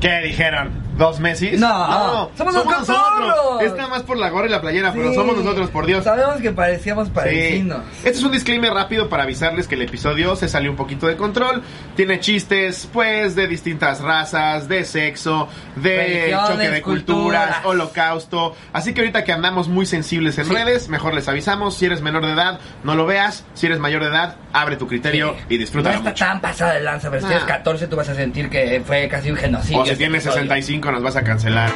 ¿Qué dijeron? ¿Dos Messi? No. Ah, somos, somos nosotros. Es nada más por la gorra y la playera, pero somos nosotros, por Dios. Sabemos que parecíamos parecinos. Sí. Este es un disclaimer rápido para avisarles que el episodio se salió un poquito de control. Tiene chistes, pues, de distintas razas, de sexo, de choque de culturas, holocausto. Así que ahorita que andamos muy sensibles en redes, mejor les avisamos. Si eres menor de edad, no lo veas. Si eres mayor de edad, abre tu criterio y disfruta. No está tan pasada de lanza, pero nah. si tienes ah. 14, tú vas a sentir que fue casi un genocidio. O si tienes 65 nos vas a cancelar.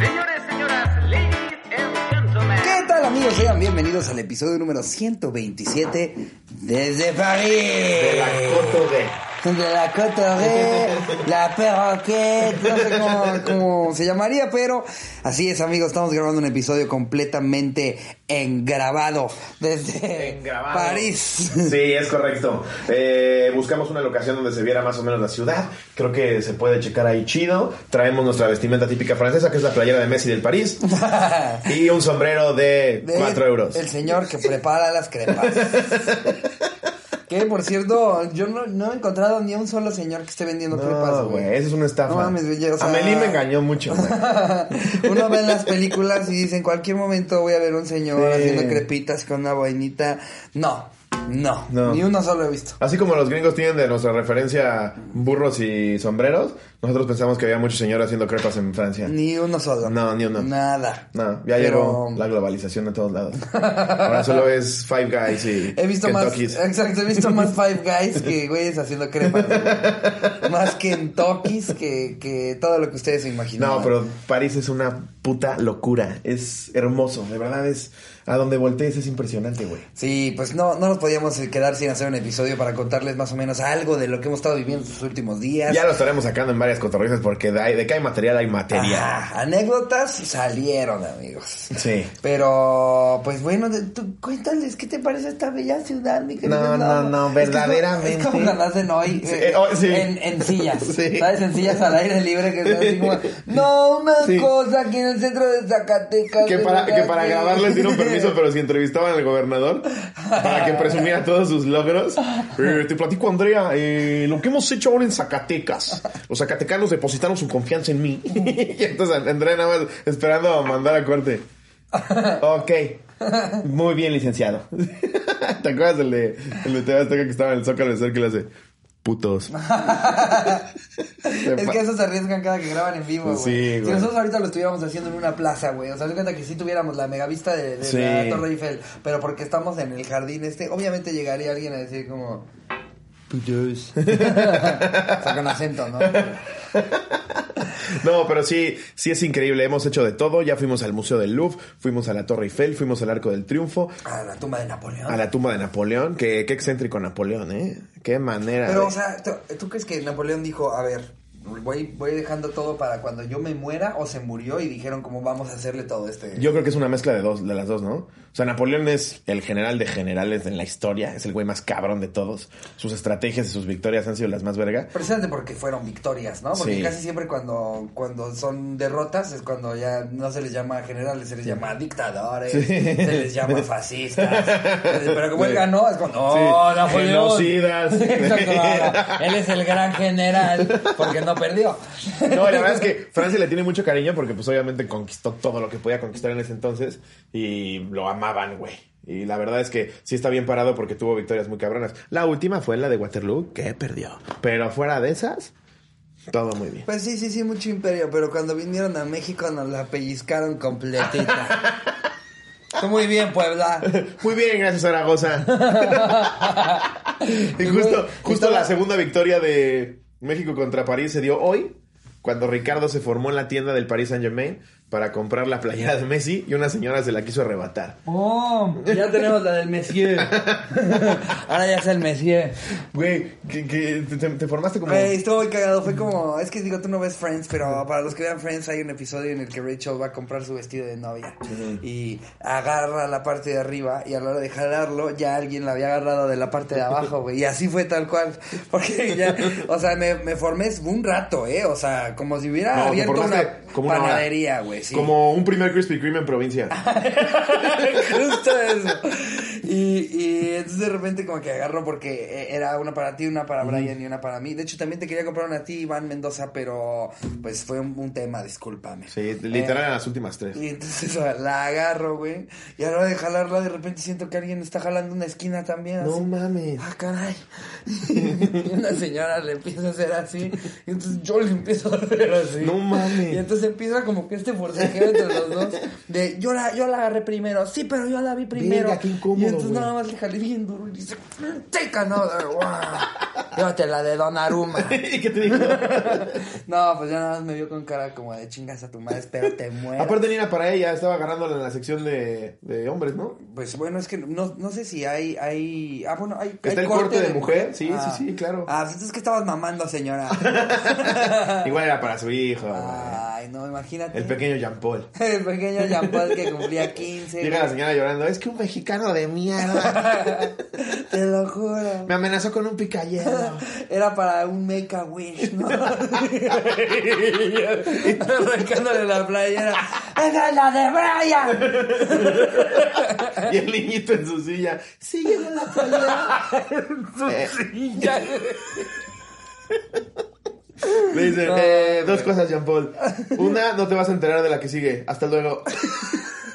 Señores, señoras, ladies and gentlemen. ¿Qué tal amigos? Sean bienvenidos al episodio número 127 desde París. De la Coto de de la Cotorre, la Perroquet, no sé cómo, cómo se llamaría, pero así es amigos, estamos grabando un episodio completamente engrabado desde Engrabado. París. Sí, es correcto. Eh, buscamos una locación donde se viera más o menos la ciudad. Creo que se puede checar ahí chido. Traemos nuestra vestimenta típica francesa, que es la playera de Messi del París. Y un sombrero de De 4 euros. El señor que prepara las crepas. que por cierto, yo no, no he encontrado ni a un solo señor que esté vendiendo crepas, No, güey. güey, eso es una estafa. No mames, güey, o sea- Amelie me engañó mucho, güey. Uno ve en las películas y dice, en cualquier momento voy a ver un señor Sí. haciendo crepitas con una boinita. No, no, No. ni uno solo he visto. Así como los gringos tienen de nuestra referencia burros y sombreros, nosotros pensamos que había muchos señores haciendo crepas en Francia. Ni uno solo. No, ni uno. Nada. No, ya Pero- llegó la globalización a todos lados. Ahora solo es Five Guys y He visto más, Kentucky's. exacto, he visto más Five Guys que güeyes haciendo crepas. güey. más Kentucky's que, que todo lo que ustedes se imaginan. No, pero París es una puta locura. Es hermoso, de verdad es... A donde voltees es impresionante, güey. Sí, pues no, no nos podíamos quedar sin hacer un episodio para contarles más o menos algo de lo que hemos estado viviendo estos últimos días. Ya lo estaremos sacando en varias cotorrizas porque de, de que hay material hay material. Ajá, anécdotas salieron, amigos. Sí. Pero, pues bueno, tú cuéntales, ¿qué te parece esta bella ciudad, mi querido? No, no, no, Es que es como- verdaderamente. Hoy Sí, eh, oh, sí. en, en sillas. Sí. ¿Sabes? En sillas al aire libre que están así como, no, una cosa aquí en el centro de Zacatecas. Que para, que para grabarles dieron permiso, pero si entrevistaban al gobernador, para que presumiera todos sus logros. Eh, te platico, Andrea, eh, lo que hemos hecho ahora en Zacatecas. Los zacatecanos depositaron su confianza en mí. y entonces Andrea nada más esperando a mandar a corte. Ok. Muy bien, licenciado. ¿Te acuerdas del de, el de que estaba en el Zócalo de ser que le hace? Putos. Es que eso se arriesgan cada que graban en vivo, güey. Sí, Si nosotros ahorita lo estuviéramos haciendo en una plaza, güey. O sea, de cuenta que si tuviéramos la megavista de, de Sí. la Torre Eiffel, pero porque estamos en el jardín este, obviamente llegaría alguien a decir como... Con acento, ¿no? No, pero sí, sí es increíble. Hemos hecho de todo. Ya fuimos al Museo del Louvre, fuimos a la Torre Eiffel, fuimos al Arco del Triunfo, A la tumba de Napoleón. a la tumba de Napoleón. Qué, qué excéntrico Napoleón, ¿eh? Qué manera. Pero, de- o sea, ¿tú, tú crees que Napoleón dijo, a ver, voy, voy dejando todo para cuando yo me muera o se murió y dijeron como vamos a hacerle todo este... Yo creo que es una mezcla de dos, de las dos, ¿no? Sea, Napoleón es el general de generales en la historia, es el güey más cabrón de todos. Sus estrategias y sus victorias han sido las más verga. Precisamente porque fueron victorias, ¿no? Porque Sí. casi siempre cuando, cuando son derrotas es cuando ya no se les llama generales, se les llama dictadores, se les llama fascistas. Pero como él ganó, es cuando, oh, Sí. Napoleón. Genocidas. Exacto. Él es el gran general porque no perdió. No, la verdad es que Francia le tiene mucho cariño porque pues obviamente conquistó todo lo que podía conquistar en ese entonces y lo amaban, güey. Y la verdad es que sí está bien parado porque tuvo victorias muy cabronas. La última fue la de Waterloo, que perdió. Pero fuera de esas, todo muy bien. Pues sí, sí, sí, mucho imperio, pero cuando vinieron a México nos la pellizcaron completita. Muy bien, Puebla. Muy bien, gracias Zaragoza. y justo, justo la segunda victoria de México contra París se dio hoy, cuando Ricardo se formó en la tienda del Paris Saint Germain para comprar la playera de Messi y una señora se la quiso arrebatar. Oh, ya tenemos la del Messier. Ahora ya es el Messier. Güey, que, que te, te- te formaste como... Güey, estuvo muy cagado. Fue como, es que digo, tú no ves Friends, pero para los que vean Friends hay un episodio en el que Rachel va a comprar su vestido de novia y agarra la parte de arriba y a la hora de jalarlo ya alguien la había agarrado de la parte de abajo, güey. Y así fue tal cual. Porque ya, o sea, me, me formé un rato, ¿eh? O sea, como si hubiera No, abierto una como una panadería, güey. Sí. Como un primer Krispy Kreme en provincia. Justo eso. Y, y entonces de repente como que agarro porque eh, era una para ti, una para Brian y una para mí. De hecho, también te quería comprar una a ti, Iván Mendoza, pero pues fue un, un tema, discúlpame. Sí, literal eran las últimas tres. Y entonces la agarro, güey. Y a la hora de jalarla, de repente siento que alguien está jalando una esquina también. No así. mames. Ah, caray. Y una señora le empieza a hacer así. Y entonces yo le empiezo a hacer así. No mames. Y entonces empieza como que este forcejeo entre los dos. De yo la, yo la agarré primero. Sí, pero yo la vi primero. Verga, qué incómodo, entonces güey. nada más le jalé bien duro y dice: Take another one. Llévatela de Donnarumma. ¿Y qué te dijo? No, pues ya nada más me vio con cara como de chingas a tu madre. Espero te mueras. Aparte ni era para ella, estaba agarrándola en la sección de, de hombres, ¿no? Pues bueno, es que no, no sé si hay, hay, ah bueno, hay, ¿Está hay el corte de mujer? Sí, sí, sí, claro. Ah, pues entonces que estabas mamando, señora. Igual era para su hijo. güey. Ay, no, imagínate. El pequeño Jean Paul. El pequeño Jean Paul que cumplía 15. Llega la señora llorando, es que un mexicano de mierda Te lo juro. me amenazó con un picayero. Era para un make a wish, ¿no? Arrancándole la playera. ¡Esa es la de Brian! Y el niñito en su silla, sígueme la playera. Eh, Ya. Le dice, No, eh, dos cosas, Jean Paul. Una, no te vas a enterar de la que sigue. Hasta luego.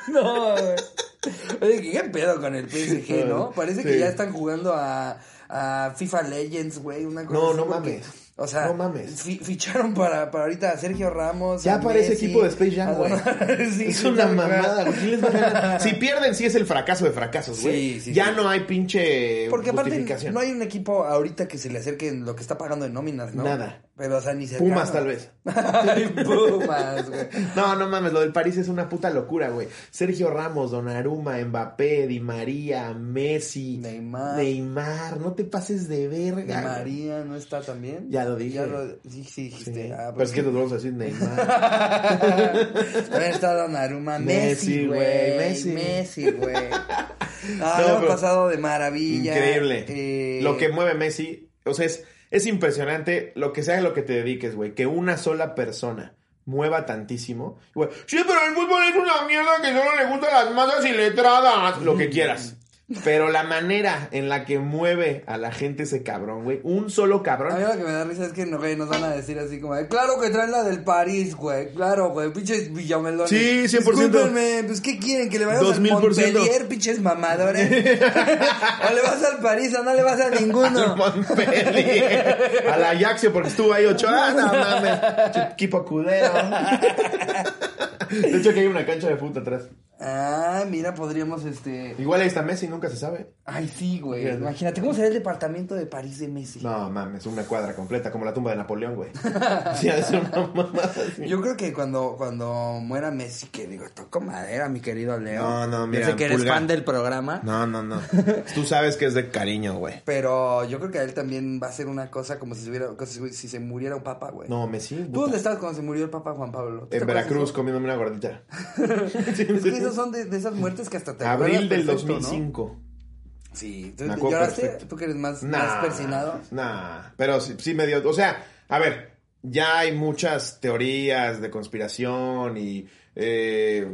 No, güey. Oye, ¿qué pedo con el PSG, no? Parece que ya están jugando a, a FIFA Legends, güey. Una cosa No, no mames. O sea, No mames. fi- ficharon para, para ahorita a Sergio Ramos. Ya parece Messi, equipo de Space Jam, güey. Sí, es una mamada, güey. Si pierden, sí es el fracaso de fracasos, güey. Sí, sí, ya no hay pinche Porque aparte no hay un equipo ahorita que se le acerque en lo que está pagando en nóminas, ¿no? Nada. Pero, o sea, ni cercano. Pumas, tal vez. Ay, Pumas, güey. No, no mames, lo del París es una puta locura, güey. Sergio Ramos, Donnarumma, Mbappé, Di María, Messi, Neymar. Neymar, no te pases de verga. güey. María no está también. Ya lo dije. Ya lo, sí, sí, dijiste. Sí. Ah, Pero pues es que nos vamos a decir Neymar. También está Donnarumma, Messi, güey. Messi. Messi, güey. Ah, No, lo hemos pero- pasado de maravilla. Increíble. Eh, Lo que mueve Messi, o sea, es, es impresionante lo que sea lo que te dediques, güey. Que una sola persona mueva tantísimo. Güey, sí, pero el fútbol es una mierda que solo le gustan las masas y letradas. Lo que quieras. Pero la manera en la que mueve a la gente ese cabrón, güey. Un solo A mí cabrón. lo que me da risa es que no, güey, nos van a decir así como, claro que traen la del París, güey, claro, güey, pinches villamelones. Sí, 100%. Discúlpenme, pues, ¿qué quieren? ¿Que le vayamos al 2000%. Montpellier, pinches mamadores? ¿O le vas al París o no le vas a ninguno? Montpellier. A la Ajaxio porque estuvo ahí ocho años. No mames. Equipo culero. De hecho, que hay una cancha de fútbol atrás. Ah, mira, podríamos, este... Igual ahí está Messi, nunca se sabe. Ay, sí, güey, imagínate, ¿cómo será el departamento de París de Messi? No mames, una cuadra completa, como la tumba de Napoleón, güey. Sí, ser una mamada así. Yo creo que cuando, cuando muera Messi, que digo, toco madera, mi querido Leo. No, no, mira, Yo sé que eres pulgar. fan del programa. No, no, no. Tú sabes que es de cariño, güey. Pero yo creo que a él también va a ser una cosa como si se, hubiera, como si, se muriera un papa, güey. No, Messi. ¿Tú puta. dónde estabas cuando se murió el papa Juan Pablo? ¿Tú te En Veracruz comiéndome una gordita. Es que esos son de, de esas muertes que hasta te Abril del perfecto, ¿no? 2005. Sí, ¿tú lloraste? perfecto. ¿Tú que eres más, Nah, más persinado? Nah, pero sí, sí me dio. O sea, a ver, ya hay muchas teorías de conspiración y eh,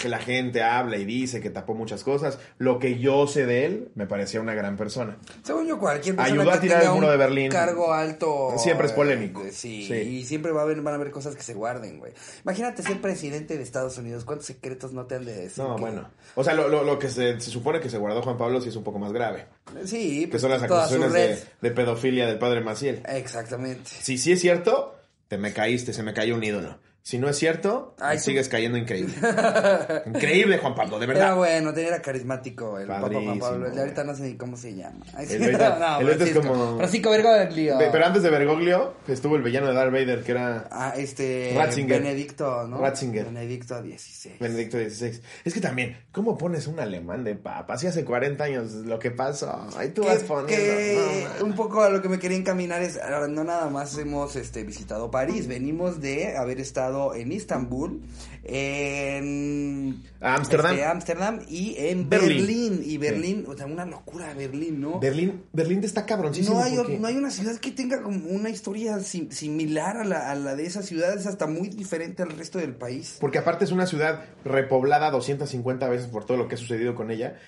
que la gente habla y dice que tapó muchas cosas. Lo que yo sé de él me parecía una gran persona. Según yo, cualquier persona Ayudó a tirar el muro de Berlín. cargo alto... Siempre es polémico. eh, Sí, Sí. y siempre va a haber, van a haber cosas que se guarden, güey. Imagínate ser presidente de Estados Unidos. ¿Cuántos secretos no te han de decir? No, que- bueno. O sea, lo, lo- lo que se, se supone que se guardó Juan Pablo sí es un poco más grave. Sí, Que son las acusaciones de, de pedofilia del padre Maciel. Exactamente. Si sí es cierto, te me caíste, se me cayó un ídolo. Si no es cierto, Ay, sigues cayendo increíble. increíble, Juan Pablo, de Era verdad. bueno, tenía era carismático el Papa Juan Pablo. El ahorita no sé ni cómo se llama. Ay, sí. El ahorita- el ahorita es Francisco. como- Francisco Bergoglio. Pe- Pero antes de Bergoglio estuvo el villano de Darth Vader, que era Ah, este... Ratzinger. Benedicto, ¿no? Ratzinger. Benedicto XVI. Benedicto XVI. Es que también, ¿cómo pones un alemán de papa? Si hace 40 años lo que pasó, ahí tú vas que, poniendo. que no, un poco a lo que me quería encaminar es no nada más hemos este visitado París venimos de haber estado en Istambul en Ámsterdam. este, y en Berlín. Berlín, y Berlín o sea una locura Berlín no Berlín, Berlín está cabroncísimo. no hay, porque- no hay una ciudad que tenga como una historia sim- similar a la, a la de esa ciudad, es hasta muy diferente al resto del país. Porque aparte es una ciudad repoblada 250 veces por todo lo que ha sucedido con ella.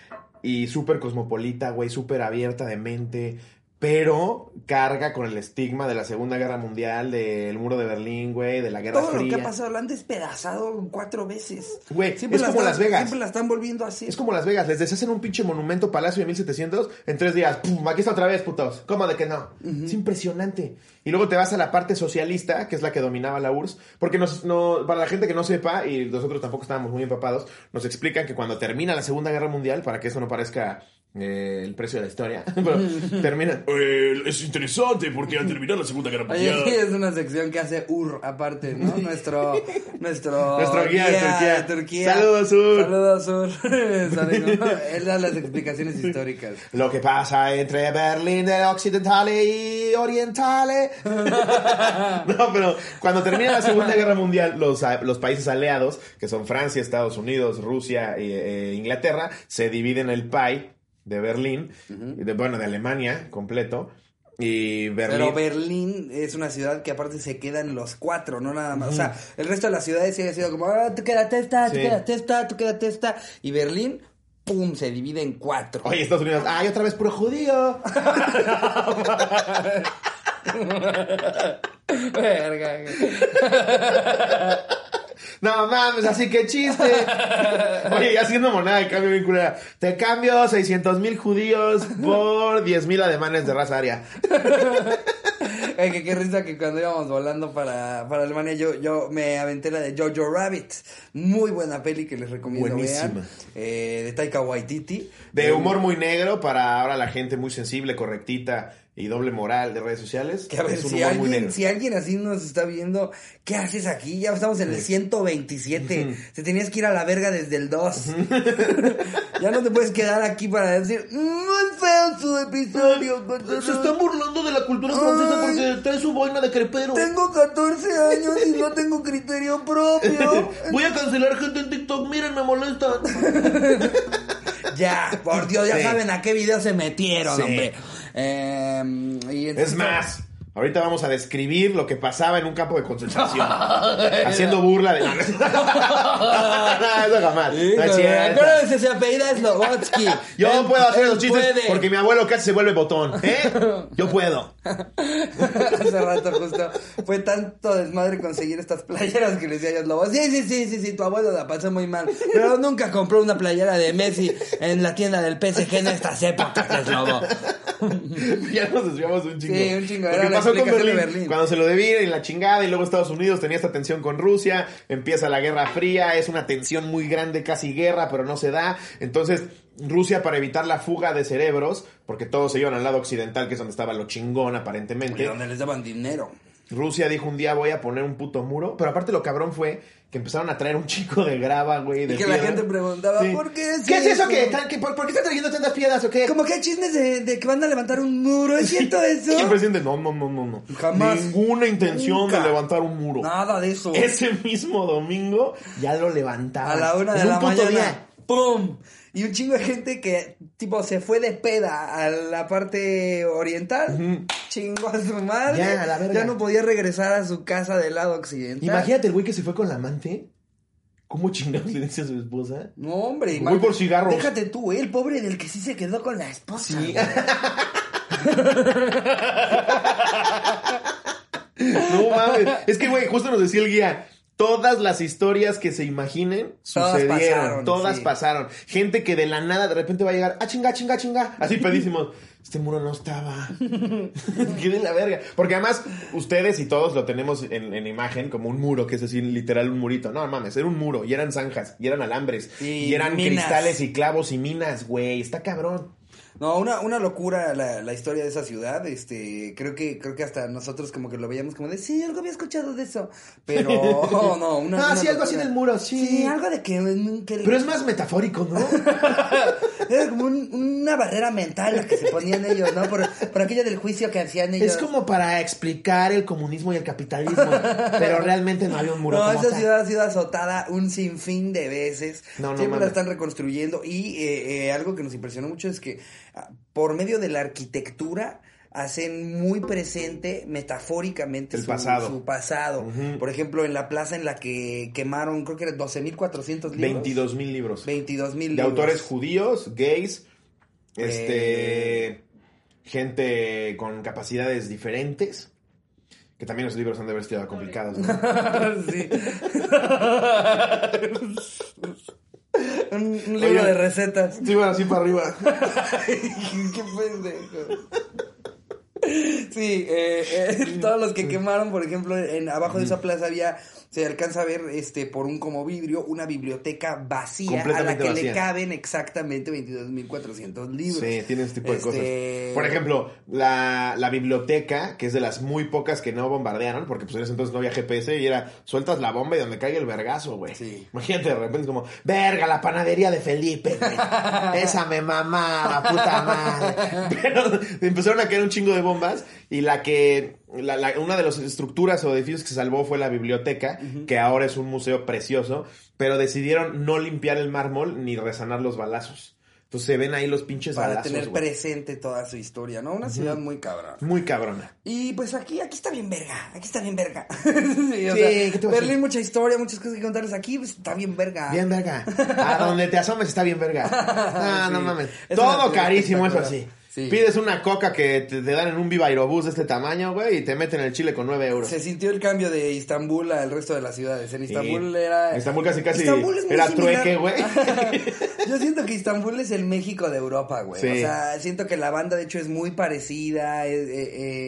y súper cosmopolita, güey, súper abierta de mente, pero carga con el estigma de la Segunda Guerra Mundial, del muro de Berlín, güey, de la Guerra Todo lo Fría. que ha pasado lo han despedazado cuatro veces. Güey, Siempre es la como están- Las Vegas. Siempre la están volviendo así. Es como Las Vegas, les deshacen un pinche monumento palacio de 1700 en tres días. ¡Pum! Aquí está otra vez, putos. ¿Cómo de que no? Es impresionante. Y luego te vas a la parte socialista, que es la que dominaba la URSS, porque nos, no, para la gente que no sepa, y nosotros tampoco estábamos muy empapados, nos explican que cuando termina la Segunda Guerra Mundial, para que eso no parezca eh, el precio de la historia, pero termina. "Eh, es interesante porque al terminar la Segunda Guerra Oye, Mundial. es una sección que hace UR aparte, ¿no? Nuestro, nuestro, Nuestro guía de Turquía. Turquía. Saludos, Ur. Saludos, Ur. Él da las explicaciones históricas. Lo que pasa entre Berlín del Occidentale y Orientale. no, pero cuando termina la Segunda Guerra Mundial, los, los países aliados, que son Francia, Estados Unidos, Rusia e Inglaterra, se dividen el PAI de Berlín, de, bueno, de Alemania completo. Y Berlín. Pero Berlín es una ciudad que aparte se quedan los cuatro, no nada más. O sea, el resto de las ciudades sigue siendo como, ah, tú quédate esta, tú Sí. quédate esta, tú quédate esta. Y Berlín, pum, se divide en cuatro. Oye, Estados Unidos, ay, otra vez puro judío. Verga. No mames, así que chiste. Oye, ya haciendo moneda de cambio bien culera. Te cambio 600 mil judíos por 10 mil alemanes de raza aria. Ay, que qué risa que cuando íbamos volando para, para Alemania yo, yo me aventé la de Jojo Rabbit. Muy buena peli que les recomiendo Buenísima. vean. Eh, de Taika Waititi. De humor muy negro para ahora la gente muy sensible, correctita y doble moral de redes sociales. Que a ver, si alguien, si alguien así nos está viendo, ¿qué haces aquí? Ya estamos en el 127. Te tenías que ir a la verga desde el 2. ya no te puedes quedar aquí para decir, muy feo su episodio. Se están burlando de la cultura francesa porque trae su boina de crepero. Tengo 14 años y no tengo criterio propio. Voy a cancelar gente en TikTok, miren, me molestan. ya, por Dios, ya Sí. saben a qué video se metieron, Sí. hombre. Eh, y entonces- Es más, ahorita vamos a describir lo que pasaba en un campo de concentración. haciendo burla de... No, eso jamás. No es cierto. acuérdense, se apellida Slobotsky. Yo Él- puedo hacer los chistes puede. porque mi abuelo casi se vuelve botón. ¿Eh? Yo puedo. Hace rato justo fue tanto desmadre conseguir estas playeras que le decía yo a Slobo. Sí, sí, sí, sí, sí, tu abuelo la pasó muy mal. Pero nunca compró una playera de Messi en la tienda del PSG en estas épocas, Slobo. ya nos desviamos un chingo. Sí, un chingo. Era pasó con Berlín, Berlín. cuando se lo dividen y la chingada y luego Estados Unidos tenía esta tensión con Rusia, empieza la Guerra Fría, es una tensión muy grande, casi guerra, pero no se da. Entonces, Rusia para evitar la fuga de cerebros, porque todos se iban al lado occidental, que es donde estaba lo chingón Y aparentemente. donde les daban dinero. Rusia dijo un día voy a poner un puto muro, pero aparte lo cabrón fue que empezaron a traer un chico de grava, güey, de Y que la gente preguntaba, ¿por qué es ¿Qué es eso eso? que, que por, por qué están trayendo tantas piedras o qué? Como que hay chismes de, de que van a levantar un muro, ¿es cierto eso? Y el presidente, no, no, no, no, no. Jamás. Ninguna intención Nunca. de levantar un muro. Nada de eso. Ese mismo domingo ya lo levantaban. A la una de un la puto mañana. día. ¡Pum! Y un chingo de gente que, tipo, se fue de peda a la parte oriental. Chingó a su madre. Ya, la verga. Ya no podía regresar a su casa del lado occidental. Imagínate el güey que se fue con la amante. ¿Cómo chingados le dice a su esposa? No, hombre. Voy por cigarros. Déjate tú, eh, el pobre del que sí se quedó con la esposa. Sí. No mames. Es que, güey, justo nos decía el guía. Todas las historias que se imaginen Todas sucedieron. pasaron, todas sí. pasaron. Gente que de la nada de repente va a llegar. Ah, chinga, chinga, chinga. Así pedísimos. Este muro no estaba. Qué de la verga. Porque además, ustedes y todos lo tenemos en, en imagen como un muro, que es decir, literal un murito. No mames, era un muro. Y eran zanjas. Y eran alambres. Y y eran minas. cristales y clavos y minas, güey. Está cabrón. No, una, una locura la, la historia de esa ciudad. Este, creo que, creo que hasta nosotros como que lo veíamos como de sí, algo había escuchado de eso. Pero no, no, una. Ah, una sí, algo así locura. del muro, sí. Sí, algo de que, que Pero es más metafórico, ¿no? Era como un- una barrera mental la que se ponían ellos, ¿no? Por, por aquello del juicio que hacían ellos. Es como para explicar el comunismo y el capitalismo, pero realmente no había un muro No, como esa tal. ciudad ha sido azotada un sinfín de veces. No, no Siempre mames. la están reconstruyendo. Y eh, eh, algo que nos impresionó mucho es que por medio de la arquitectura hacen muy presente metafóricamente El su pasado. su pasado. Ujú. Por ejemplo, en la plaza en la que quemaron, creo que eran 12.400 libros. 22 mil libros. 22 mil de autores judíos, gays, Este. Gente con capacidades diferentes. Que también los libros han de haber sido complicados. ¿no? sí. un, un libro Oye. de recetas. Sí, bueno, así para arriba. Qué pendejo. Sí, eh, eh, todos los que quemaron, por ejemplo, en abajo de esa plaza había, se alcanza a ver este por un como vidrio, una biblioteca vacía a la que vacía. le caben exactamente 22.400 libros. Sí, tiene ese tipo de Este, cosas. Por ejemplo, la, la biblioteca, que es de las muy pocas que no bombardearon, porque pues en ese entonces no había GPS y era sueltas la bomba y donde caiga el vergazo, güey. Sí. Imagínate, de repente como, verga, la panadería de Felipe, güey. Esa me mamaba, puta madre. Pero empezaron a caer un chingo de bombas y la que, la- la- una de las estructuras o edificios que se salvó fue la biblioteca, que ahora es un museo precioso, pero decidieron no limpiar el mármol ni resanar los balazos. Entonces se ven ahí los pinches para balazos, tener presente toda su historia, ¿no? Una ciudad muy cabrón. Muy cabrona. Y pues aquí, aquí está bien verga, aquí está bien verga. sí, o Sí, sea, ¿qué te voy a Berlín, mucha historia, muchas cosas que contarles aquí, pues está bien verga. Bien verga. A donde te asomes está bien verga. No, no Sí. mames. Es Todo carísimo, eso sí. Sí. Pides una coca que te, te dan en un Viva Aerobús de este tamaño, güey, y te meten el chile con 9 euros. Se sintió el cambio de Istambul al resto de las ciudades. En Istambul Sí. era. Estambul casi casi Istambul es muy era similar. trueque, güey. Yo siento que Istambul es el México de Europa, güey. Sí. O sea, siento que la banda, de hecho, es muy parecida. es, eh,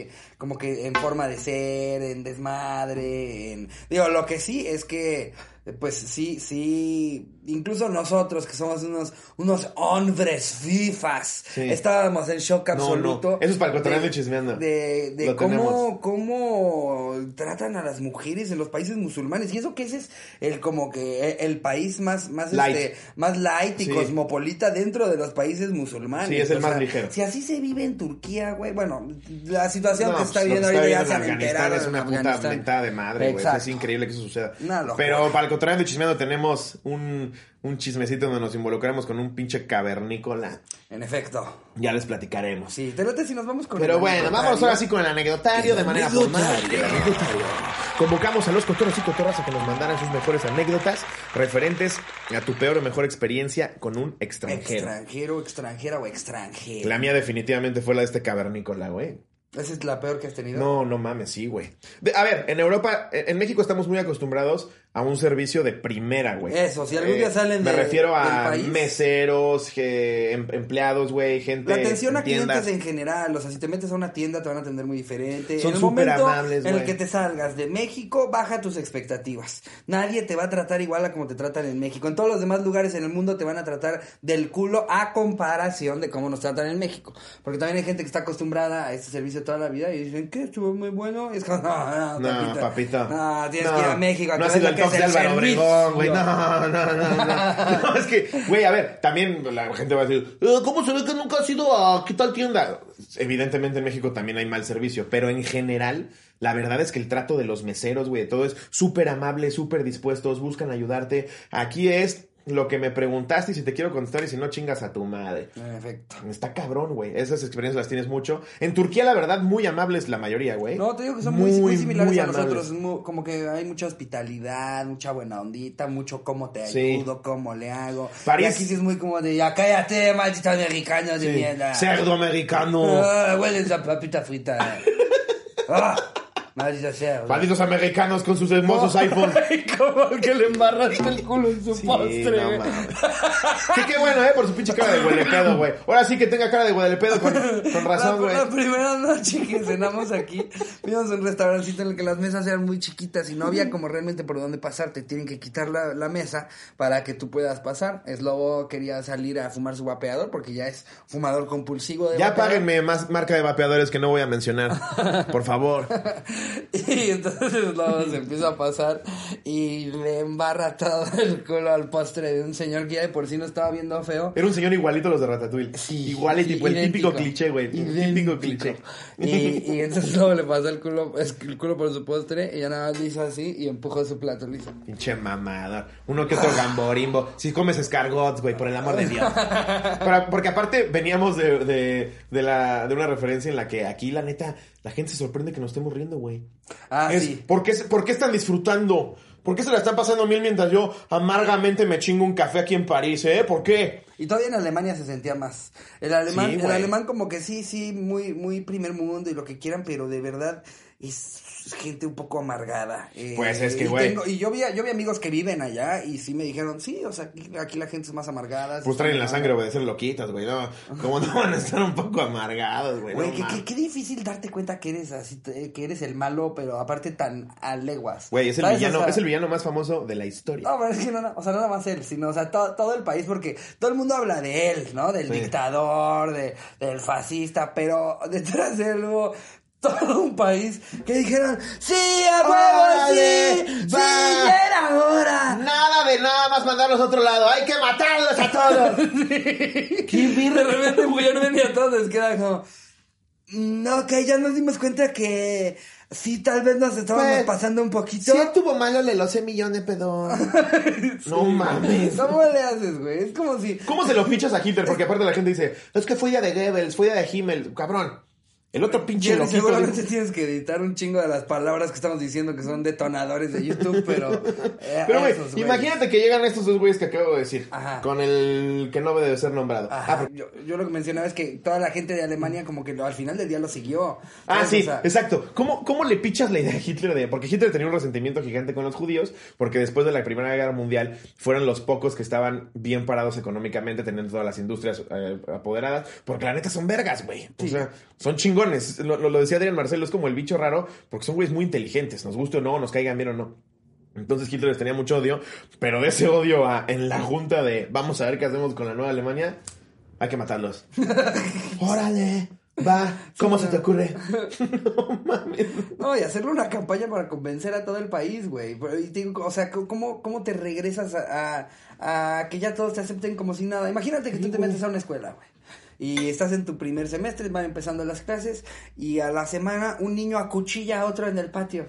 eh, como que en forma de ser, en desmadre. En... Digo, lo que sí es que. eh, Pues sí, sí, incluso nosotros que somos unos, unos hombres fifas, Sí. estábamos en shock No, no. absoluto. Eso es para cotorreando de- y chismeando. De, cómo, cómo tratan a las mujeres en los países musulmanes. Y eso que ese es el como que el país más, más Light. este, más light y Sí. cosmopolita dentro de los países musulmanes. Sí, es el O más sea, ligero. Si así se vive en Turquía, güey, bueno, la situación No, que está pues, viviendo ahorita ya se enterado. Es una puta mentada de madre, güey. Es increíble que eso suceda. Pero para el cotorreando y chismeando tenemos un, un chismecito donde nos involucramos con un pinche cavernícola. En efecto. Ya les platicaremos. Sí, te late si nos vamos con Pero el bueno, vámonos ahora sí con el anecdotario de manera formal. Convocamos a los cotorros y cotorras a que nos mandaran sus mejores anécdotas referentes a tu peor o mejor experiencia con un extranjero. Extranjero, extranjera o extranjero. La mía definitivamente fue la de este cavernícola, güey. ¿Esa es la peor que has tenido? No, no mames, sí, güey. De- A ver, en Europa, en México estamos muy acostumbrados a un servicio de primera, güey. Eh, Eso, si algún día salen Me de- refiero a del país. meseros, que- em- empleados, güey, gente. La atención a tiendas. clientes en general, o sea, si te metes a una tienda te van a atender muy diferente. Son en el súper momento amables, en el que te salgas de México, baja tus expectativas. Nadie te va a tratar igual a como te tratan en México. En todos los demás lugares en el mundo te van a tratar del culo a comparación de cómo nos tratan en México. Porque también hay gente que está acostumbrada a este servicio toda la vida y dicen que estuvo muy bueno. Y es como, no, no, No, papito. papito. No, tienes No, que ir a México. a No que es de Álvaro servicio. Obregón, güey. No, no, no, no. No, es que, güey, a ver, también la gente va a decir, "Eh, ¿cómo se ve que nunca has ido a qué tal tienda? Evidentemente en México también hay mal servicio, pero en general, la verdad es que el trato de los meseros, güey, de todo es súper amable, súper dispuestos, buscan ayudarte. Aquí es lo que me preguntaste y si te quiero contestar y si no chingas a tu madre. En efecto. Está cabrón, güey. Esas experiencias las tienes mucho. En Turquía, la verdad, muy amables la mayoría, güey. No, te digo que son muy, muy similares muy a nosotros. como que hay mucha hospitalidad, mucha buena ondita, mucho cómo te Sí. ayudo, cómo le hago. París- Y aquí sí es muy como de, ya cállate, maldito americano de Sí. mierda. Cerdo americano. Ah, hueles a papita frita. ah, maldito cerdo. Malditos americanos con sus hermosos iPhones. como que le embarraste el culo en su Sí, postre. no mames. Sí, qué bueno, ¿eh? Por su pinche cara de huelepedo, güey. Ahora sí que tenga cara de huelepedo con, con razón, la, güey. la primera noche que cenamos aquí, fuimos a un restaurancito en el que las mesas eran muy chiquitas y no había como realmente por dónde pasar. Te tienen que quitar la, la mesa para que tú puedas pasar. Slobo quería salir a fumar su vapeador porque ya es fumador compulsivo de Ya vapeador. páguenme más marca de vapeadores que no voy a mencionar. Por favor. Y entonces Slobo se empieza a pasar y le embarra todo el culo al postre de un señor que ya de por sí no estaba viendo feo. Era un señor igualito a los de Ratatouille. Sí, Igual y tipo el idéntico. típico cliché, güey. El típico cliché. Y, y entonces luego le pasó el culo, el culo por su postre y ya nada más le hizo así y empujó su plato. Hizo. Pinche mamada. Uno que otro gamborimbo. Si comes escargots, güey, por el amor de Dios. Porque aparte veníamos de, de, de, la, de una referencia en la que aquí, la neta, la gente se sorprende que nos estemos riendo, güey. Ah, Es, sí. ¿por, qué, ¿Por qué están disfrutando ¿Por qué se la están pasando mil mientras yo amargamente me chingo un café aquí en París, eh? ¿Por qué? Y todavía en Alemania se sentía más. El alemán, Sí, el alemán como que sí, sí, muy, muy primer mundo y lo que quieran, pero de verdad es gente un poco amargada. Eh, Pues es que, güey. Y yo vi, yo vi amigos que viven allá y sí me dijeron, sí, o sea, aquí, aquí la gente es más amargada. Pues traen en la sangre obedecer loquitas, güey. No, ¿cómo no van a estar un poco amargados, güey? Güey, No qué, mames. qué- qué difícil darte cuenta que eres así, que eres el malo, pero aparte tan a leguas. Güey, es el villano, O sea, es el villano más famoso de la historia. No, pero es que no, no, o sea, nada más él, sino, o sea, todo, todo el país, porque todo el mundo habla de él, ¿no? Del Sí. dictador, de, del fascista, pero detrás de él hubo todo un país que dijeron, sí, a huevo, sí, sí, ya era hora. Nada de nada más mandarlos a otro lado. Hay que matarlos a todos. Y de repente y a todos queda como, no, que ya nos dimos cuenta que sí, tal vez nos estábamos Pues, pasando un poquito. tuvo malo, le lo sé millón de pedo. No mames. ¿Cómo le haces, güey? Es como si... ¿Cómo se lo fichas a Hitler? Porque aparte la gente dice, es que fue idea de Goebbels, fue idea de Himmel. Cabrón. El otro pinche loquito. seguramente tienes que editar un chingo de las palabras que estamos diciendo que son detonadores de YouTube, pero... eh, Pero, güey, imagínate que llegan estos dos güeyes que acabo de decir. Ajá. Con el que no debe ser nombrado. Ajá, Ah, pero- yo, yo lo que mencionaba es que toda la gente de Alemania como que lo- al final del día lo siguió. Ah, sí, O sea, exacto. ¿Cómo, ¿Cómo le pichas la idea a Hitler de.? Porque Hitler tenía un resentimiento gigante con los judíos, porque después de la Primera Guerra Mundial fueron los pocos que estaban bien parados económicamente, teniendo todas las industrias eh, apoderadas, porque la neta son vergas, güey. O sea, son Lo, lo- lo decía Adrián Marcelo, es como el bicho raro, porque son güeyes muy inteligentes, nos guste o no, nos caigan bien o no. Entonces Hitler les tenía mucho odio, pero de ese odio a, en la junta de vamos a ver qué hacemos con la nueva Alemania, hay que matarlos. Órale, va, ¿cómo se te ocurre? no mames. No, y hacerle una campaña para convencer a todo el país, güey. Pero, y te digo, o sea, ¿cómo, cómo te regresas a, a- a que ya todos te acepten como si nada? Imagínate que tú te metes a una escuela, güey. Y estás en tu primer semestre, van empezando las clases, y a la semana un niño acuchilla a otro en el patio.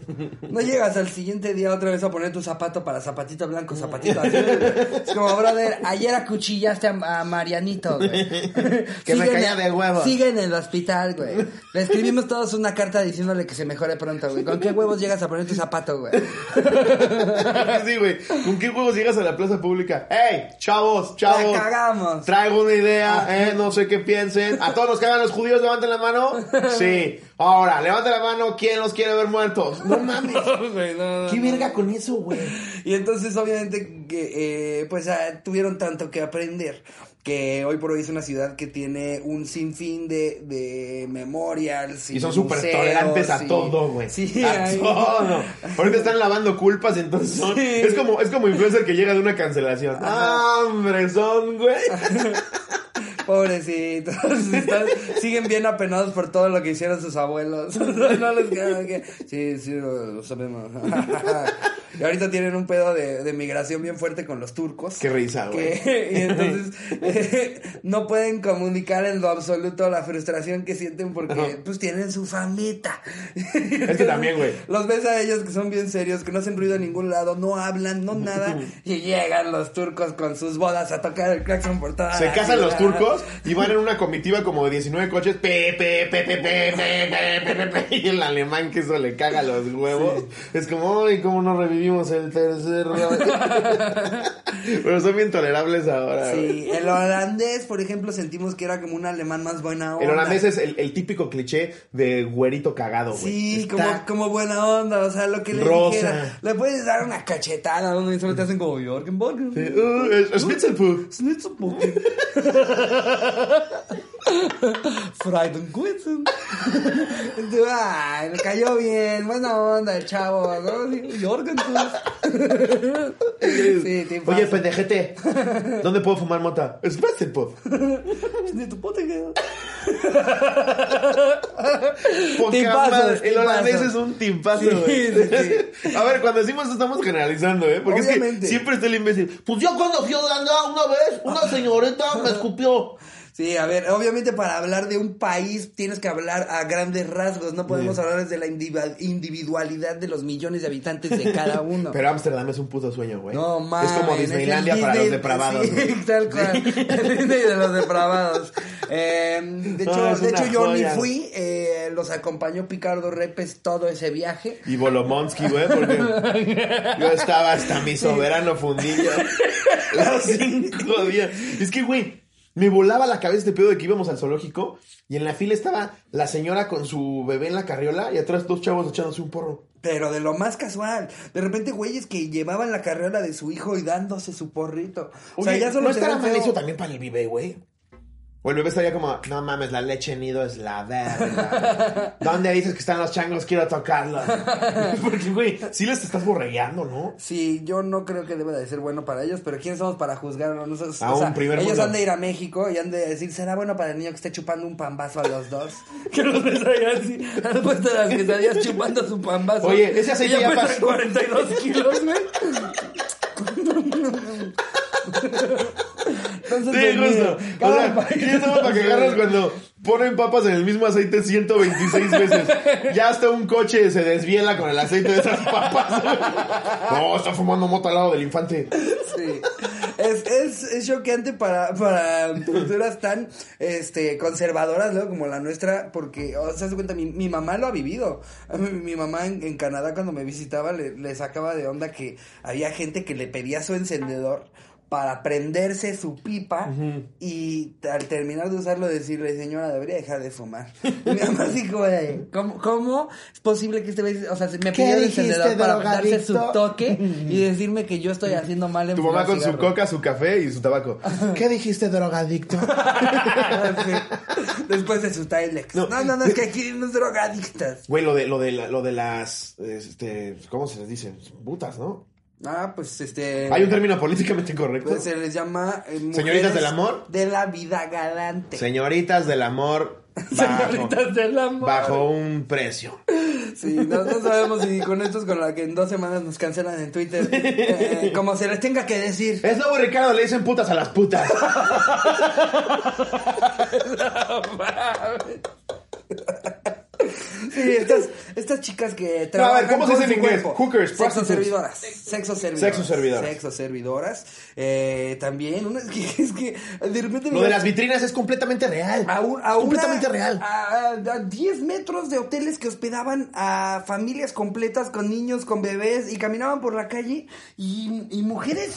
No llegas al siguiente día otra vez a poner tu zapato para zapatito blanco, zapatito azul. Es como, brother, ayer acuchillaste a, a Marianito, güey. Que me caía de huevos. Sigue en el hospital, güey. Le escribimos todos una carta diciéndole que se mejore pronto, güey. ¿Con qué huevos llegas a poner tu zapato, güey? sí, güey. ¿Con qué juegos llegas a la plaza pública? ¡Ey, chavos, chavos! La cagamos. Traigo una idea, eh, no sé qué piensen. A todos los que hagan los judíos, levanten la mano. Sí. Ahora, levanten la mano, ¿quién los quiere ver muertos? No mames. Güey, no, no, ¿Qué no. verga con eso, güey? Y entonces, obviamente, eh, pues ah, tuvieron tanto que aprender. Que hoy por hoy es una ciudad que tiene un sinfín de, de memorials. Y son súper tolerantes a y- todo, güey. Sí, a hay- todo. Ahorita están lavando culpas, entonces son. Sí. Es como, es como influencer que llega de una cancelación. Ajá. ¡Hombre, son, güey! Pobrecitos, siguen bien apenados por todo lo que hicieron sus abuelos. no les queda que... Sí, sí, lo sabemos. y ahorita tienen un pedo de, de migración bien fuerte con los turcos. Qué risa, güey. Y entonces eh, no pueden comunicar en lo absoluto la frustración que sienten porque Ajá. pues tienen su famita. Es que también, güey. Los ves a ellos que son bien serios, que no hacen ruido a ningún lado, no hablan, no nada. y llegan los turcos con sus bodas a tocar el claxon por toda Se la casan los turcos y van en una comitiva como de 19 coches. Pe, pe, pe, pe, pe, pe, pe, pe, pe, pe, y el alemán que eso le caga los huevos. Es como, ay, cómo no revivimos el tercer Reich?" Pero son bien tolerables ahora. Sí, el holandés, por ejemplo, sentimos que era como un alemán más buena onda. El holandés es el, el típico cliché de güerito cagado, güey. Sí, Está- como, como buena onda, o sea, lo que le Rosa. dijera. Le puedes dar una cachetada a uno y solo te hacen como Jorgen Borgen. Sí, uh. Freudenkuchen. Entonces, Ay, me cayó bien, buena onda el chavo, ¿no? Sí, te Oye, pendejete, ¿dónde puedo fumar mota? Schnitzelpuch. Schnitzelpuppen. Poca Tipazos, madre. El tipazos. holandés es un timpazo, Sí, güey. sí, A ver, cuando decimos esto estamos generalizando, ¿eh? Porque es que siempre está el imbécil. Pues yo cuando fui a Holanda una vez, una señorita me escupió. Sí, a ver, obviamente para hablar de un país tienes que hablar a grandes rasgos, no podemos hablar desde la individu- individualidad de los millones de habitantes de cada uno. Pero Ámsterdam es un puto sueño, güey. No mames. Es como Disneylandia para Disney- los depravados. Sí, güey. tal cual. El Disney de los depravados. Eh, de hecho, No, de hecho yo joya. ni fui. eh, los acompañó Picardo Repes todo ese viaje. Y Volomonsky, güey, porque yo estaba hasta mi soberano fundillo. Los cinco días. Es que, güey, me volaba la cabeza este pedo de que íbamos al zoológico y en la fila estaba la señora con su bebé en la carriola y atrás dos chavos echándose un porro. Pero de lo más casual. De repente, güeyes que llevaban la carrera de su hijo y dándose su porrito. O sea, ya solo ¿no estará mal eso también para el bebé, güey? O el bebé estaría como, no mames, la leche nido es la verga. ¿Dónde dices que están los changos? Quiero tocarlos. Porque, güey, sí les estás borregueando, ¿no? Sí, yo no creo que deba de ser bueno para ellos, pero ¿quiénes somos para juzgarlo? Nosotros, A un primer ellos mundo. han de ir a México y han de decir, ¿será bueno para el niño que esté chupando un pambazo a los dos? que los ahí así, han puesto las quesadillas chupando su pambazo. Oye, ese aceite ya pesa pasó. 42 kilos, güey. Entonces, Sí, justo. O sea, país- ¿quién para quejarnos cuando ponen papas en el mismo aceite 126 veces? Ya hasta un coche se desviela con el aceite de esas papas. No, está fumando mota al lado del infante. Sí. Es, es, es choqueante para, para culturas tan este, conservadoras ¿no? como la nuestra, porque, o sea, se cuenta, mi, mi mamá lo ha vivido. Mí- Mi, mamá en, en Canadá cuando me visitaba le, le sacaba de onda que había gente que le pedía su encendedor para prenderse su pipa y al terminar de usarlo decirle, señora, debería dejar de fumar. Y mi mamá así como de, ¿cómo, ¿cómo es posible que este vez, o sea, me pidió el encendedor para darse su toque y decirme que yo estoy haciendo mal en Tu mamá con su cigarro? coca, su café y su tabaco. ¿Qué dijiste, drogadicto? Sí. Después de su Tilex. No. No, no, no, es que aquí no es drogadictas. Güey, lo de, lo de, la- lo de las, este, ¿cómo se les dice? Putas, ¿no? Ah, pues este. Hay un término políticamente correcto. pues, se les llama. eh, Señoritas del amor. De la vida galante. Señoritas del amor bajo, Señoritas del amor. bajo un precio. Sí, no, no sabemos si con esto es con la que en dos semanas nos cancelan en Twitter. Eh, como se les tenga que decir. Es nuevo Ricardo, le dicen putas a las putas. Sí, estas, estas chicas que a ver, trabajan ¿cómo se dice en inglés? cuerpo. Hookers, Sexo servidoras. Sexo servidoras. Sexo servidoras. Sexo servidoras. Eh, también, una, es, que, es que de repente... Lo de las vitrinas es completamente real. A, un- a completamente una- real. A, a 10 metros de hoteles que hospedaban a familias completas con niños, con bebés y caminaban por la calle y, y mujeres.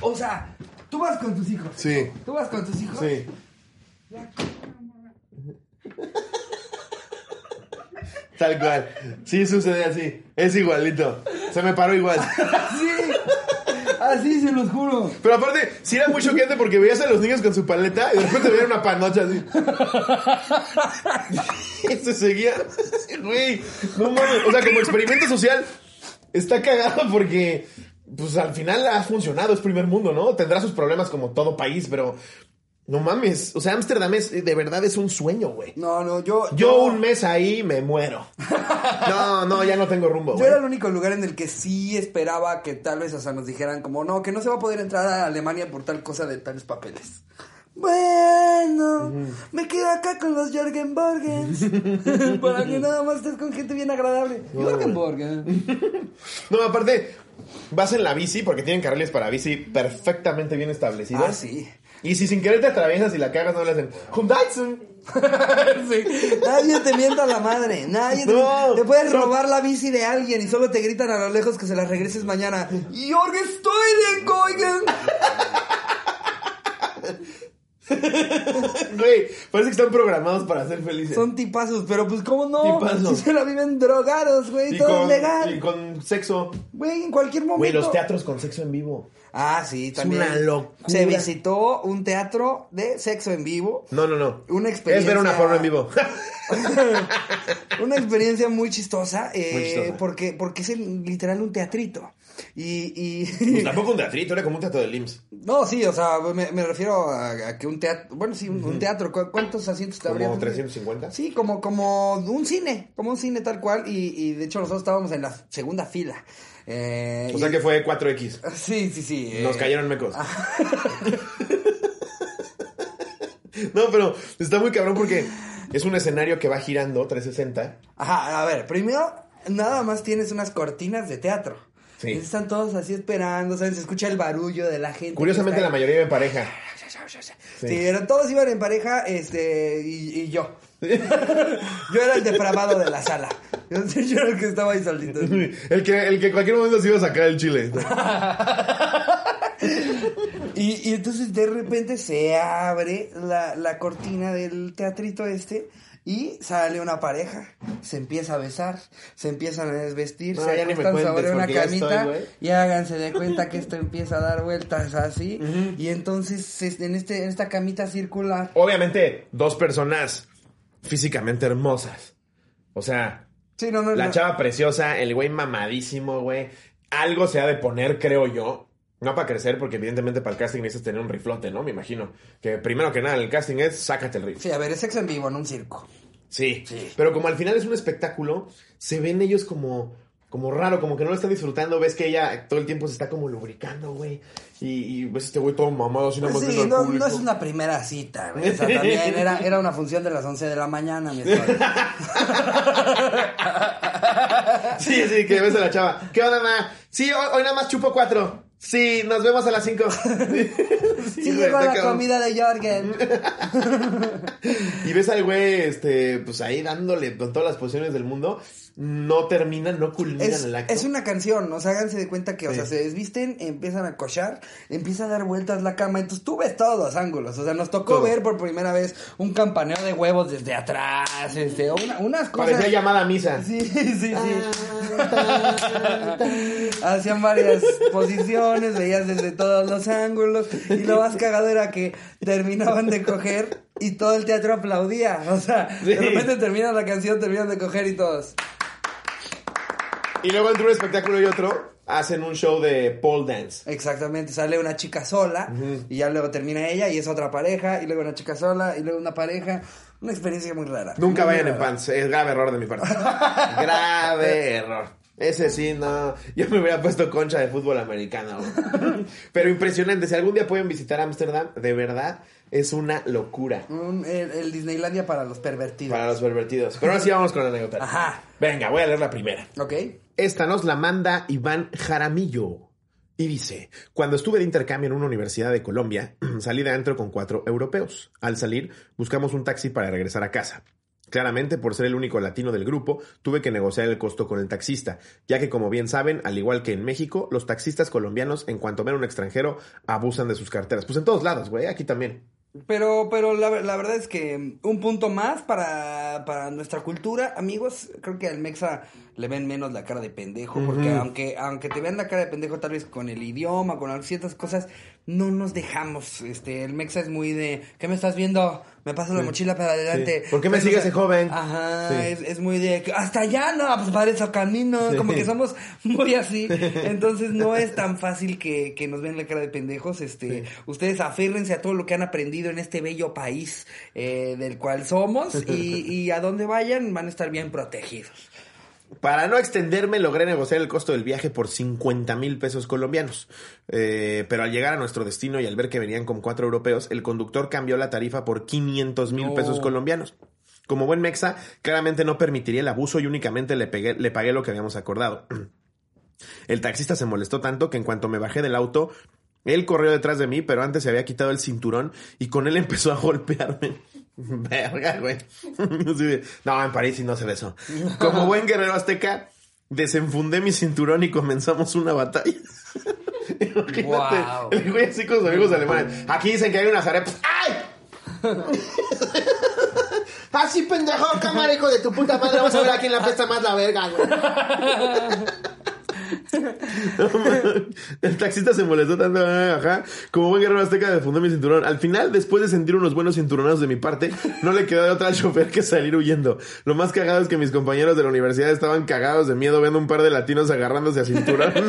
O sea, tú vas con tus hijos. Sí. Tú vas con tus hijos. Sí. Tal cual. Sí sucede así. Es igualito. Se me paró igual. Así. Así se los juro. Pero aparte, sí era muy choqueante porque veías a los niños con su paleta y de repente veían una panocha así. Y se seguía. Güey, no mames. O sea, como experimento social, está cagado porque, pues al final ha funcionado. Es primer mundo, ¿no? Tendrá sus problemas como todo país, pero no mames. O sea, Ámsterdam es, de verdad es un sueño, güey. No, no, yo. Yo un mes ahí me muero. No, no, ya no tengo rumbo, Yo güey. era el único lugar en el que sí esperaba que tal vez, o sea, nos dijeran como, no, que no se va a poder entrar a Alemania por tal cosa de tales papeles. Bueno, me quedo acá con los Jorgen Borgens. para que nada más estés con gente bien agradable. Jorgen Borgen. No, aparte, vas en la bici porque tienen carriles para bici perfectamente bien establecidos. Ah, sí. Y si sin querer te atraviesas y la cagas, no le hacen Hyundai. Sí. Nadie te mienta la madre. Nadie te, No, te puedes no. robar la bici de alguien y solo te gritan a lo lejos que se la regreses mañana. Jorgen, estoy de Goigen. Güey, parece que están programados para ser felices. Son tipazos, pero pues cómo no. Tipazos. Si se la viven drogados, güey, todo con, legal. y con sexo. Güey, en cualquier momento. Güey, los teatros con sexo en vivo. Ah, sí, también. una locura. Se visitó un teatro de sexo en vivo. No, no, no. Una Es ver una experiencia- porno en vivo. Una experiencia muy chistosa, eh, Muy chistosa. Porque, porque es el- literal un teatrito. Y, y... Pues tampoco un teatrito, era como un teatro del IMSS. No, sí, o sea, me, me refiero a, a que un teatro, bueno, sí, un, un teatro, ¿cu- ¿cuántos asientos te habría? Como 350. Sí, como, como un cine, como un cine tal cual, y, y de hecho nosotros estábamos en la segunda fila. Eh, O y- sea que fue 4X. Sí, sí, sí. Nos eh, cayeron mecos. No, pero está muy cabrón porque es un escenario que va girando 360. Ajá, a ver, primero, nada más tienes unas cortinas de teatro. Sí. Están todos así esperando, ¿sabes? Se escucha el barullo de la gente. Curiosamente la mayoría iba en pareja. Sí, pero todos iban en pareja, este, y, y yo. yo era el depravado de la sala. Yo era el que estaba ahí solito. El que, el que en cualquier momento se iba a sacar el chile. Y, y entonces de repente se abre la, la cortina del teatrito este y sale una pareja, se empieza a besar, se empiezan a desvestir, No, se acuestan sobre una camita estoy, y háganse de cuenta que esto empieza a dar vueltas así y entonces es- en este en esta camita circular Obviamente, dos personas físicamente hermosas. O sea, Sí, no, no, la chava preciosa, el güey mamadísimo, güey. Algo se ha de poner, creo yo. No para crecer, porque evidentemente para el casting necesitas tener un riflote, ¿no? Me imagino. Que primero que nada, el casting es sácate el rifle. Sí, a ver, es sexo en vivo en un circo. Sí. Sí. Pero como al final es un espectáculo, se ven ellos como, como raro, como que no lo están disfrutando. Ves que ella todo el tiempo se está como lubricando, güey. Y, y ves este güey todo mamado, así nada más Sí, no, no es una primera cita, güey. O sea, también era, era una función de las 11 de la mañana, mi. Sí, sí, que ves a la chava. ¿Qué onda, ma? Sí, hoy, hoy nada más chupo cuatro. Sí, nos vemos a las cinco. Sí, güey, llegó la comida de Jorgen. Y ves al güey, este, pues ahí dándole con todas las posiciones del mundo. No terminan, no culminan Es, el acto. es una canción, o sea, háganse de cuenta que, o sea, se desvisten, empiezan a cochar, empieza a dar vueltas la cama, entonces tú ves todos los ángulos, o sea, nos tocó Todo. ver por primera vez un campaneo de huevos desde atrás, este, una- unas cosas... Parecía llamada a misa. Sí, sí, sí. Hacían varias posiciones, veías desde todos los ángulos. Y lo más cagado era que terminaban de coger y todo el teatro aplaudía. O sea, Sí. de repente termina la canción, terminan de coger y todos. Y luego entre un espectáculo y otro, hacen un show de pole dance. Exactamente, sale una chica sola y ya luego termina ella y es otra pareja y luego una chica sola y luego una pareja. Una experiencia muy rara. Nunca Muy vayan en pants, es grave error de mi parte. grave error. Ese sí, no. Yo me hubiera puesto concha de fútbol americano. Pero impresionante. Si algún día pueden visitar Ámsterdam, de verdad, es una locura. Un- el, el Disneylandia para los pervertidos. Para los pervertidos. Pero ahora sí vamos con la anécdota. Ajá. Venga, voy a leer la primera. ¿Ok? Esta nos la manda Iván Jaramillo. Y dice, cuando estuve de intercambio en una universidad de Colombia, salí de antro con cuatro europeos. Al salir, buscamos un taxi para regresar a casa. Claramente, por ser el único latino del grupo, tuve que negociar el costo con el taxista, ya que como bien saben, al igual que en México, los taxistas colombianos, en cuanto ven a un extranjero, abusan de sus carteras. Pues en todos lados, güey, aquí también. Pero, pero la, la verdad es que un punto más para, para nuestra cultura, amigos, creo que al Mexa le ven menos la cara de pendejo, porque aunque, aunque te vean la cara de pendejo tal vez con el idioma, con ciertas cosas, no nos dejamos, este, el Mexa es muy de, ¿qué me estás viendo? Me paso la mochila para adelante. Sí. ¿Por qué me sigue o sea, ese joven? Ajá, Sí. es, es muy de, hasta allá, no, pues para eso camino, como que somos muy así, entonces no es tan fácil que, que nos ven la cara de pendejos, este, ustedes aférrense a todo lo que han aprendido en este bello país eh, del cual somos y, y a donde vayan van a estar bien protegidos. Para no extenderme, logré negociar el costo del viaje por 50 mil pesos colombianos. Eh, pero al llegar a nuestro destino y al ver que venían con cuatro europeos, el conductor cambió la tarifa por 500 mil No. pesos colombianos. Como buen mexa, claramente no permitiría el abuso y únicamente le, pegué- le pagué lo que habíamos acordado. El taxista se molestó tanto que en cuanto me bajé del auto, él corrió detrás de mí, pero antes se había quitado el cinturón y con él empezó a golpearme. Verga, güey. No, en París sí no se eso. Como buen guerrero azteca, desenfundé mi cinturón y comenzamos una batalla. Imagínate, Wow. el güey así con sus amigos alemanes. Aquí dicen que hay unas arepas. ¡Ay! Así pendejo, cámara, hijo de tu puta madre. Vamos a ver a quién le apesta más la verga, güey. El taxista se molestó tanto, ajá, como buen guerrero azteca defundó mi cinturón. Al final, después de sentir unos buenos cinturonados de mi parte, no le quedó de otra al chofer que salir huyendo. Lo más cagado es que mis compañeros de la universidad estaban cagados de miedo viendo un par de latinos agarrándose a cinturón.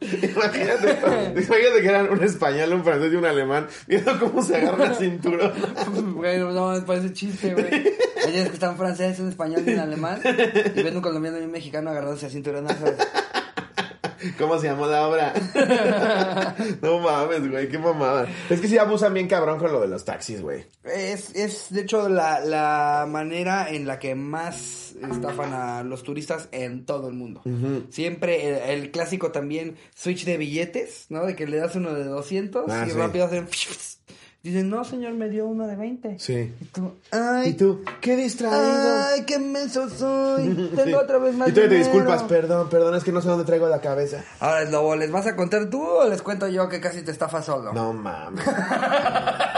imagínate, imagínate que eran un español, un francés y un alemán viendo cómo se agarran a cinturón. Bueno, no, parece chiste, güey. Es que están francés, en español y en alemán y ven un colombiano y un mexicano agarrándose a cinturonazos. ¿Cómo se llamó la obra? no mames, güey, qué mamada. Es que sí abusan bien cabrón con lo de los taxis, güey. Es, es de hecho la, la manera en la que más estafan a los turistas en todo el mundo. Siempre el, el clásico también switch de billetes, ¿no? De que le das uno de 200 Ah, y sí. rápido hacen... Dicen, no, señor, me dio uno de 20. Sí. Y tú, ay, ¿Y tú? ¿Qué distraído? ay, qué menso soy. Tengo Sí. otra vez más Y tú te disculpas, perdón, perdón, es que no sé dónde traigo la cabeza. Ahora, Lobo, ¿les vas a contar tú o les cuento yo que casi te estafa solo? No mames.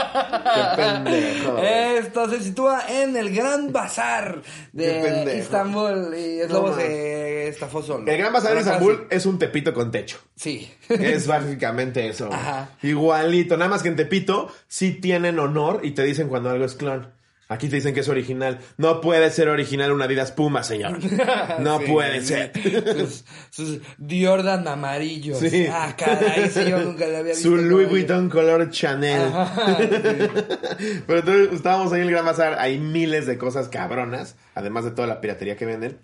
Qué pendejo. Esto se sitúa en el Gran Bazar de pendejo. Istambul y el lobo se estafó solo. El Gran Bazar de. Estambul es un tepito con techo. Sí. Es básicamente eso. Ajá. Igualito, nada más que en Tepito sí tienen honor y te dicen cuando algo es clon. Aquí te dicen que es original. No puede ser original una Adidas Puma, señor. No Sí, puede sí. ser. Sus, sus Jordan amarillos. Sí. Ah, caray, ese yo nunca le había visto. Su Louis Vuitton color Chanel. Ajá, sí. Pero entonces estábamos ahí en el Gran Bazar, hay miles de cosas cabronas, además de toda la piratería que venden.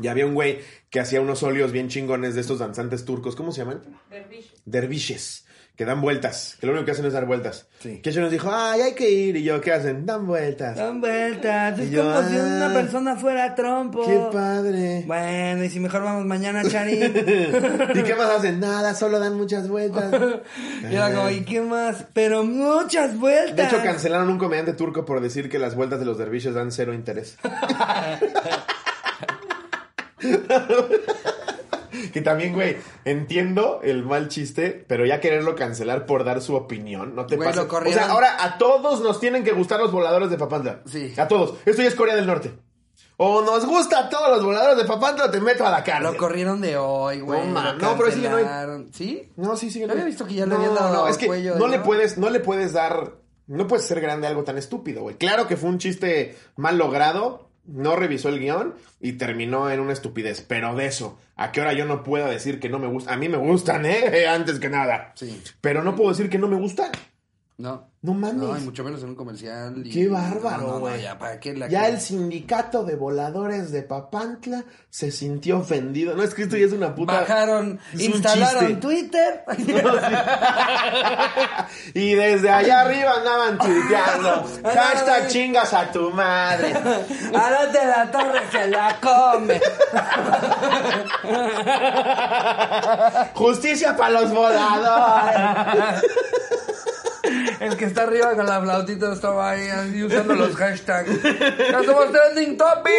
Y había un güey que hacía unos óleos bien chingones de estos danzantes turcos, ¿cómo se llaman? Derviches. Que dan vueltas, que lo único que hacen es dar vueltas. Sí. Que ella nos dijo, ay, hay que ir. Y yo, ¿qué hacen? Dan vueltas. Dan vueltas. Es Y yo, como si ah, una persona fuera trompo. Qué padre. Bueno, y si mejor vamos mañana, Chari. ¿Y qué más hacen? Nada, solo dan muchas vueltas. y era como, ¿y qué más? Pero muchas vueltas. De hecho, cancelaron un comediante turco por decir que las vueltas de los derviches dan cero interés. que también, güey, entiendo el mal chiste, pero ya quererlo cancelar por dar su opinión, no te Güey, pases. lo O sea, ahora a todos nos tienen que gustar los voladores de Papantla. Sí. A todos. Esto ya es Corea del Norte. O nos gusta a todos los voladores de Papantla, te meto a la cárcel. Lo corrieron de hoy, güey. No, pero sí que no hay-. ¿Sí? No, sí, sí. No. había visto que ya le no, habían dado No, es que cuello, no le puedes, no le puedes dar, no puedes ser grande algo tan estúpido, güey. Claro que fue un chiste mal logrado, no revisó el guion y terminó en una estupidez. Pero de eso, a qué hora yo no pueda decir que no me gusta. A mí me gustan, ¿eh? Antes que nada. Sí. Pero no puedo decir que no me gustan. No. No mames. No, y mucho menos en un comercial. y- Qué No, bárbaro, no, no, güey. ya, ¿para qué la Ya que- el sindicato de voladores de Papantla se sintió ofendido. No, es que esto ya es una puta... Bajaron, es instalaron. Twitter. Y desde allá arriba andaban tuiteando. Hashtag chingas a tu madre. Ahora de la torre se la come. Justicia para los voladores. El que está arriba con la flautita estaba ahí usando los hashtags. ¡Ya somos trending topic!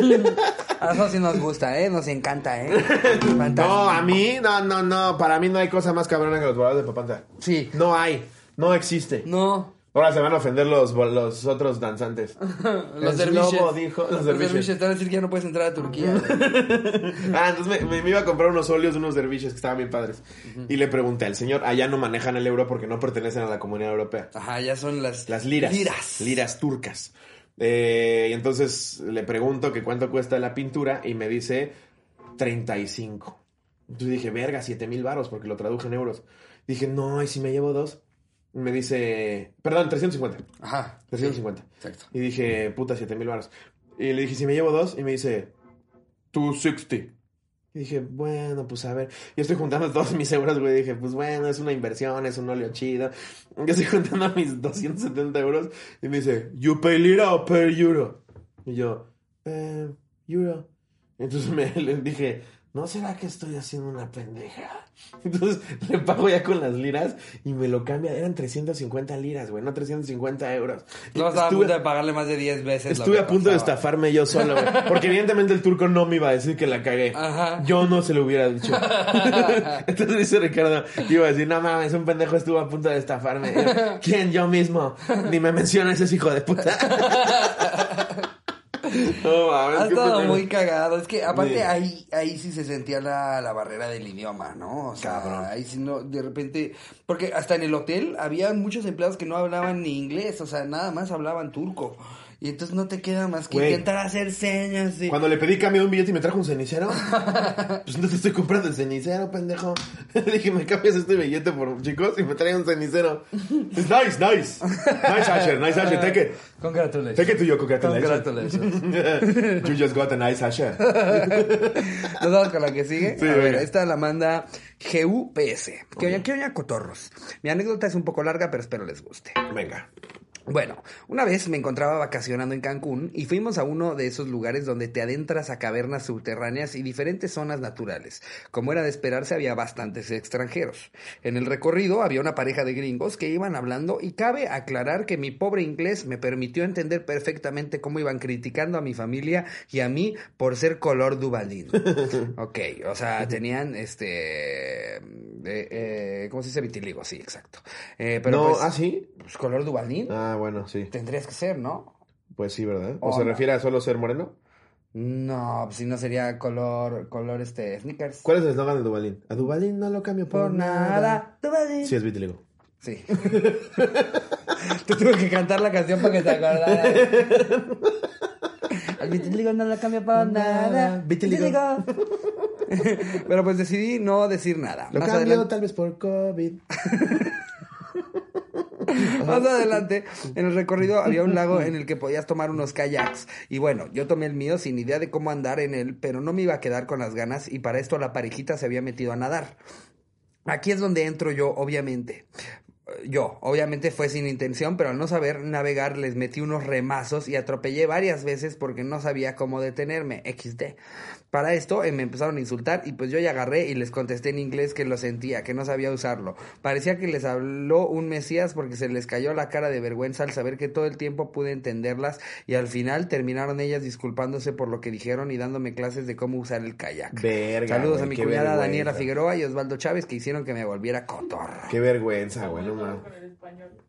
Eso sí nos gusta, ¿eh? Nos encanta, ¿eh? Fantástico. No, a mí, no, no, no. Para mí no hay cosa más cabrona que los voladores de Papantla. Sí. No hay. No existe. No. Ahora se van a ofender los, los otros danzantes. Los derviches. dijo, los Los derviches. derviches. Te van a decir que ya no puedes entrar a Turquía. Ah, entonces me, iba a comprar unos óleos de unos derviches que estaban bien padres. Y le pregunté al señor, allá no manejan el euro porque no pertenecen a la comunidad europea. Ajá, ya son las... Las liras. Liras. Liras turcas. Eh, y entonces le pregunto que cuánto cuesta la pintura y me dice 35. Entonces dije, verga, 7 mil baros porque lo traduje en euros. Dije, no, ¿y si me llevo dos? Me dice, perdón, 350. Ajá. 350. Exacto. Y dije, puta, 7 mil baros. Y le dije, si me llevo dos, y me dice, 260. Y dije, bueno, pues a ver. Yo estoy juntando todos mis euros, güey. Dije, pues bueno, es una inversión, es un óleo chido. Yo estoy juntando mis 270 euros. Y me dice, ¿you pay lira o per euro? Y yo, eh, euro. Entonces me le dije, ¿no será que estoy haciendo una pendeja? Entonces le pago ya con las liras y me lo cambia. Eran 350 liras, güey, no 350 euros. No estaba a Estuve- punto de pagarle más de 10 veces. Estuve a punto de estafarme yo solo, güey. Porque evidentemente el turco no me iba a decir que la cagué. Ajá. Yo no se lo hubiera dicho. Entonces dice Ricardo, iba a decir, no mames, un pendejo estuvo a punto de estafarme. Yo, ¿Quién? Yo mismo. Ni me menciones ese hijo de puta. no mames, Ha estado muy cagado. Es que aparte Sí. ahí, ahí sí se sentía la, la barrera del idioma, ¿no? O sea, Cabrón. ahí sí no, de repente, porque hasta en el hotel había muchos empleados que no hablaban ni inglés, o sea, nada más hablaban turco. Y entonces no te queda más que Güey. intentar hacer señas. y- Cuando le pedí cambio de un billete y me trajo un cenicero, pues no te estoy comprando el cenicero, pendejo. Le dije, me cambias este billete por chicos y me trae un cenicero. It's nice, nice. Nice Asher, nice Asher, take it. Congratulations. Take it to you, congratulations. Congratulations. you just got a nice Asher. Nos vamos con la que sigue. Sí, a ver, esta la manda GUPS. Que oña, que oña cotorros. Mi anécdota es un poco larga, pero espero les guste. Venga. Bueno, una vez me encontraba vacacionando en Cancún y fuimos a uno de esos lugares donde te adentras a cavernas subterráneas y diferentes zonas naturales. Como era de esperarse, había bastantes extranjeros. En el recorrido había una pareja de gringos que iban hablando y cabe aclarar que mi pobre inglés me permitió entender perfectamente cómo iban criticando a mi familia y a mí por ser color Duvalín. ok, o sea, tenían este... eh, eh, ¿Cómo se dice? Vitiligo, sí, exacto. Eh, pero no, pues, ¿ah, sí? pues, color Duvalín. Ah, bueno, sí. Tendrías que ser, ¿no? Pues sí, ¿verdad? ¿O se no. refiere a solo ser moreno? No, pues si no sería color, color este, sneakers. ¿Cuál es el eslogan de Dubalín? A Dubalín no lo cambio por, Por nada. Duvalín. Sí, es vitiligo. Sí. Te tuve que cantar la canción para que te acordaras. Al vitiligo no lo cambio por nada. Vitiligo. Pero pues decidí no decir nada. Lo Más cambio adelante- tal vez por COVID. Más adelante, en el recorrido había un lago en el que podías tomar unos kayaks. Y bueno, yo tomé el mío sin idea de cómo andar en él, pero no me iba a quedar con las ganas y para esto la parejita se había metido a nadar. Aquí es donde entro yo, obviamente. Yo, obviamente fue sin intención, pero al no saber navegar les metí unos remazos y atropellé varias veces porque no sabía cómo detenerme. XD. Para esto eh, me empezaron a insultar y pues yo ya agarré y les contesté en inglés que lo sentía, que no sabía usarlo. Parecía que les habló un mesías porque se les cayó la cara de vergüenza al saber que todo el tiempo pude entenderlas y al final terminaron ellas disculpándose por lo que dijeron y dándome clases de cómo usar el kayak. Verga, Saludos güey, a mi cuñada vergüenza. Daniela Figueroa y Osvaldo Chávez que hicieron que me volviera cotorro. Qué vergüenza, güey, no mames.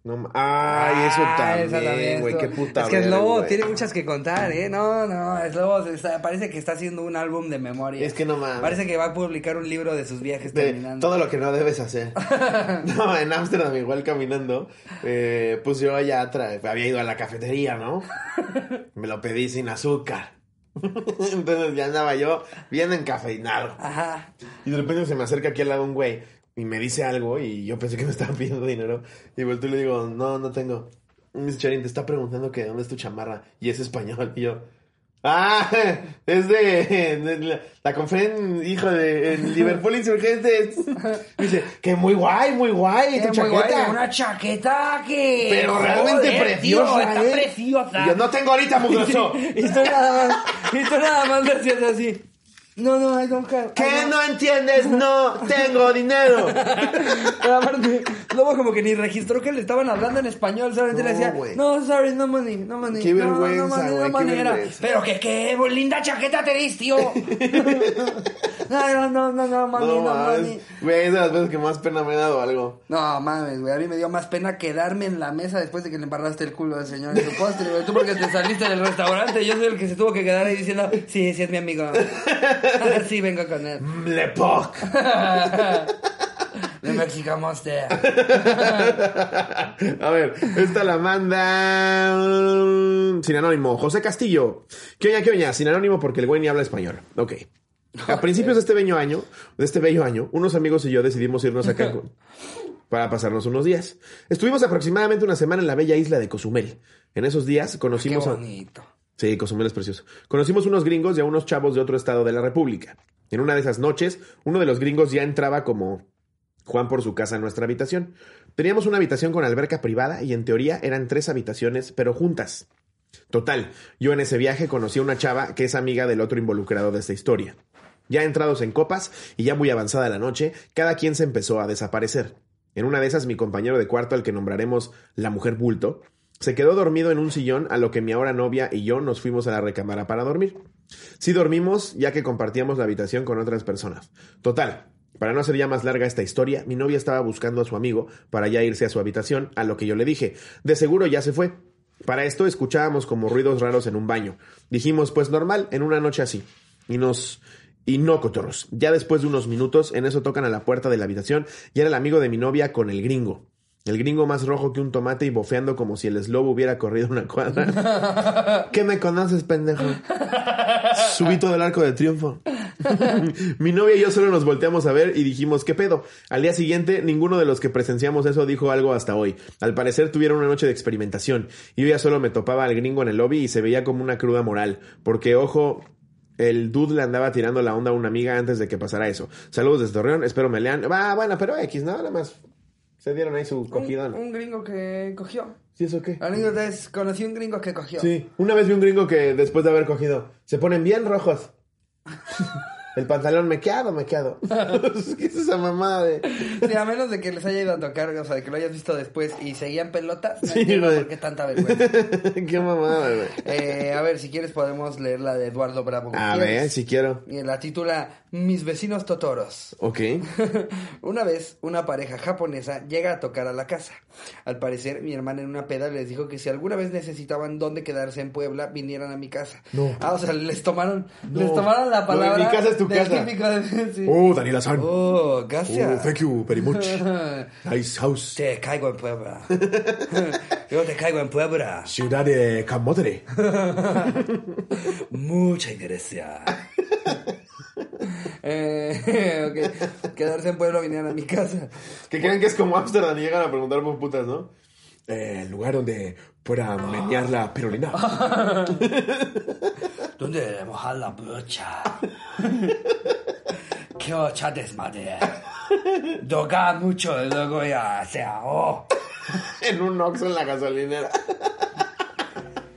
No Ay, eso Ah, también, güey, qué puta Es que Slobo vergüenza. tiene muchas que contar, ¿eh? No, no, se está- parece que está haciendo un álbum de memoria. Es que no mames. Parece que va a publicar un libro de sus viajes De terminando. todo lo que no debes hacer. no, en Ámsterdam igual caminando, eh, pues yo ya tra- había ido a la cafetería, ¿no? Me lo pedí sin azúcar. Entonces ya andaba yo bien encafeinado. Ajá. Y de repente se me acerca aquí al lado un güey y me dice algo y yo pensé que me estaba pidiendo dinero. Y vuelto y le digo, no, no tengo. Dice, Charín, te está preguntando que dónde es tu chamarra. Y es español. Y yo, ah, es de, de la, la en, hijo de en Liverpool Insurgentes. Dice, que muy guay, muy guay, tu chaqueta. guay, una chaqueta que... Pero realmente Joder, preciosa, tío, está ¿eh? preciosa. Yo, no tengo ahorita, mugroso. tú nada más, tú nada más así. No, no, I don't. I ¿Qué don't- no entiendes? No tengo dinero. Pero aparte, luego como que ni registró que le estaban hablando en español, solamente No, le decía, güey. no, sorry, no money, no money. Qué no, vergüenza, no, no güey, qué money", era, vergüenza. Pero que qué linda chaqueta te diste, tío. no, no, no, no, no, money, No no, money. Güey, es de las veces que más pena me ha dado algo. No, mames, güey, a mí me dio más pena quedarme en la mesa después de que le embarraste el culo al señor en su postre, güey. Tú porque te saliste del restaurante, yo soy el que se tuvo que quedar ahí diciendo, sí, sí es mi amigo. sí, vengo con él. Le poc. De Mexican Monster. A ver, esta la manda. mm, Sin anónimo. José Castillo. ¿Qué oña, qué oña? Sin anónimo porque el güey ni habla español. Ok. A principios de este bello año, de este bello año, unos amigos y yo decidimos irnos a Cancún para pasarnos unos días. Estuvimos aproximadamente una semana en la bella isla de Cozumel. En esos días Qué conocimos a. Sí, Cozumel es precioso. Conocimos unos gringos y a unos chavos de otro estado de la República. En una de esas noches, uno de los gringos ya entraba como Juan por su casa en nuestra habitación. Teníamos una habitación con alberca privada y en teoría eran tres habitaciones, pero juntas. Total, yo en ese viaje conocí a una chava que es amiga del otro involucrado de esta historia. Ya entrados en copas y ya muy avanzada la noche, cada quien se empezó a desaparecer. En una de esas, mi compañero de cuarto, al que nombraremos la mujer bulto, se quedó dormido en un sillón a lo que mi ahora novia y yo nos fuimos a la recámara para dormir. Sí dormimos, ya que compartíamos la habitación con otras personas. Total, para no hacer ya más larga esta historia, mi novia estaba buscando a su amigo para ya irse a su habitación, a lo que yo le dije, de seguro ya se fue. Para esto escuchábamos como ruidos raros en un baño. Dijimos, pues normal, en una noche así. Y nos... Y no, cotorros. Ya después de unos minutos, en eso tocan a la puerta de la habitación y era el amigo de mi novia con el gringo. El gringo más rojo que un tomate y bofeando como si el slobo hubiera corrido una cuadra. ¿Qué me conoces, pendejo? Subito del arco de triunfo. Mi novia y yo solo nos volteamos a ver y dijimos, ¿qué pedo? Al día siguiente, ninguno de los que presenciamos eso dijo algo hasta hoy. Al parecer tuvieron una noche de experimentación. Y yo ya solo me topaba al gringo en el lobby y se veía como una cruda moral. Porque, ojo, el dude le andaba tirando la onda a una amiga antes de que pasara eso. Saludos desde Torreón, espero me lean. Va, bueno, pero X, ¿no? Nada más. Se dieron ahí su cogidón. un gringo que cogió. ¿Sí eso qué? Anécdota es, conocí un gringo que cogió. Sí, una vez vi un gringo que después de haber cogido, se ponen bien rojos. El pantalón mequeado, mequeado. ¿Qué es esa mamada de...? Sí, a menos de que les haya ido a tocar, o sea, de que lo hayas visto después y seguían pelotas, no Sí, güey. por qué tanta vergüenza. Qué mamada, güey. Eh, a ver, si quieres podemos leer la de Eduardo Bravo. A ver, si quiero. Y la titula Mis vecinos totoros. Ok. una vez, una pareja japonesa llega a tocar a la casa. Al parecer, mi hermana en una peda les dijo que si alguna vez necesitaban dónde quedarse en Puebla, vinieran a mi casa. No. Ah, o sea, les tomaron, No. les tomaron la palabra. mi casa tu del casa. típico de- sí. Oh, Daniela San. Oh, gracias. Oh, thank you very much. Nice house. Te caigo en Puebla. Yo te caigo en Puebla. Ciudad de Camotere. Mucha iglesia. eh, ok. Quedarse en Puebla vinieron a mi casa. Que creen que es como Amsterdam y llegan a preguntar por putas, ¿no? Eh, el lugar donde pueda menear la pirulina. ¿Dónde mojar la brocha? ¡Qué ocha desmadre! Doga mucho y luego ya se ahogó. en un Oxxo en la gasolinera.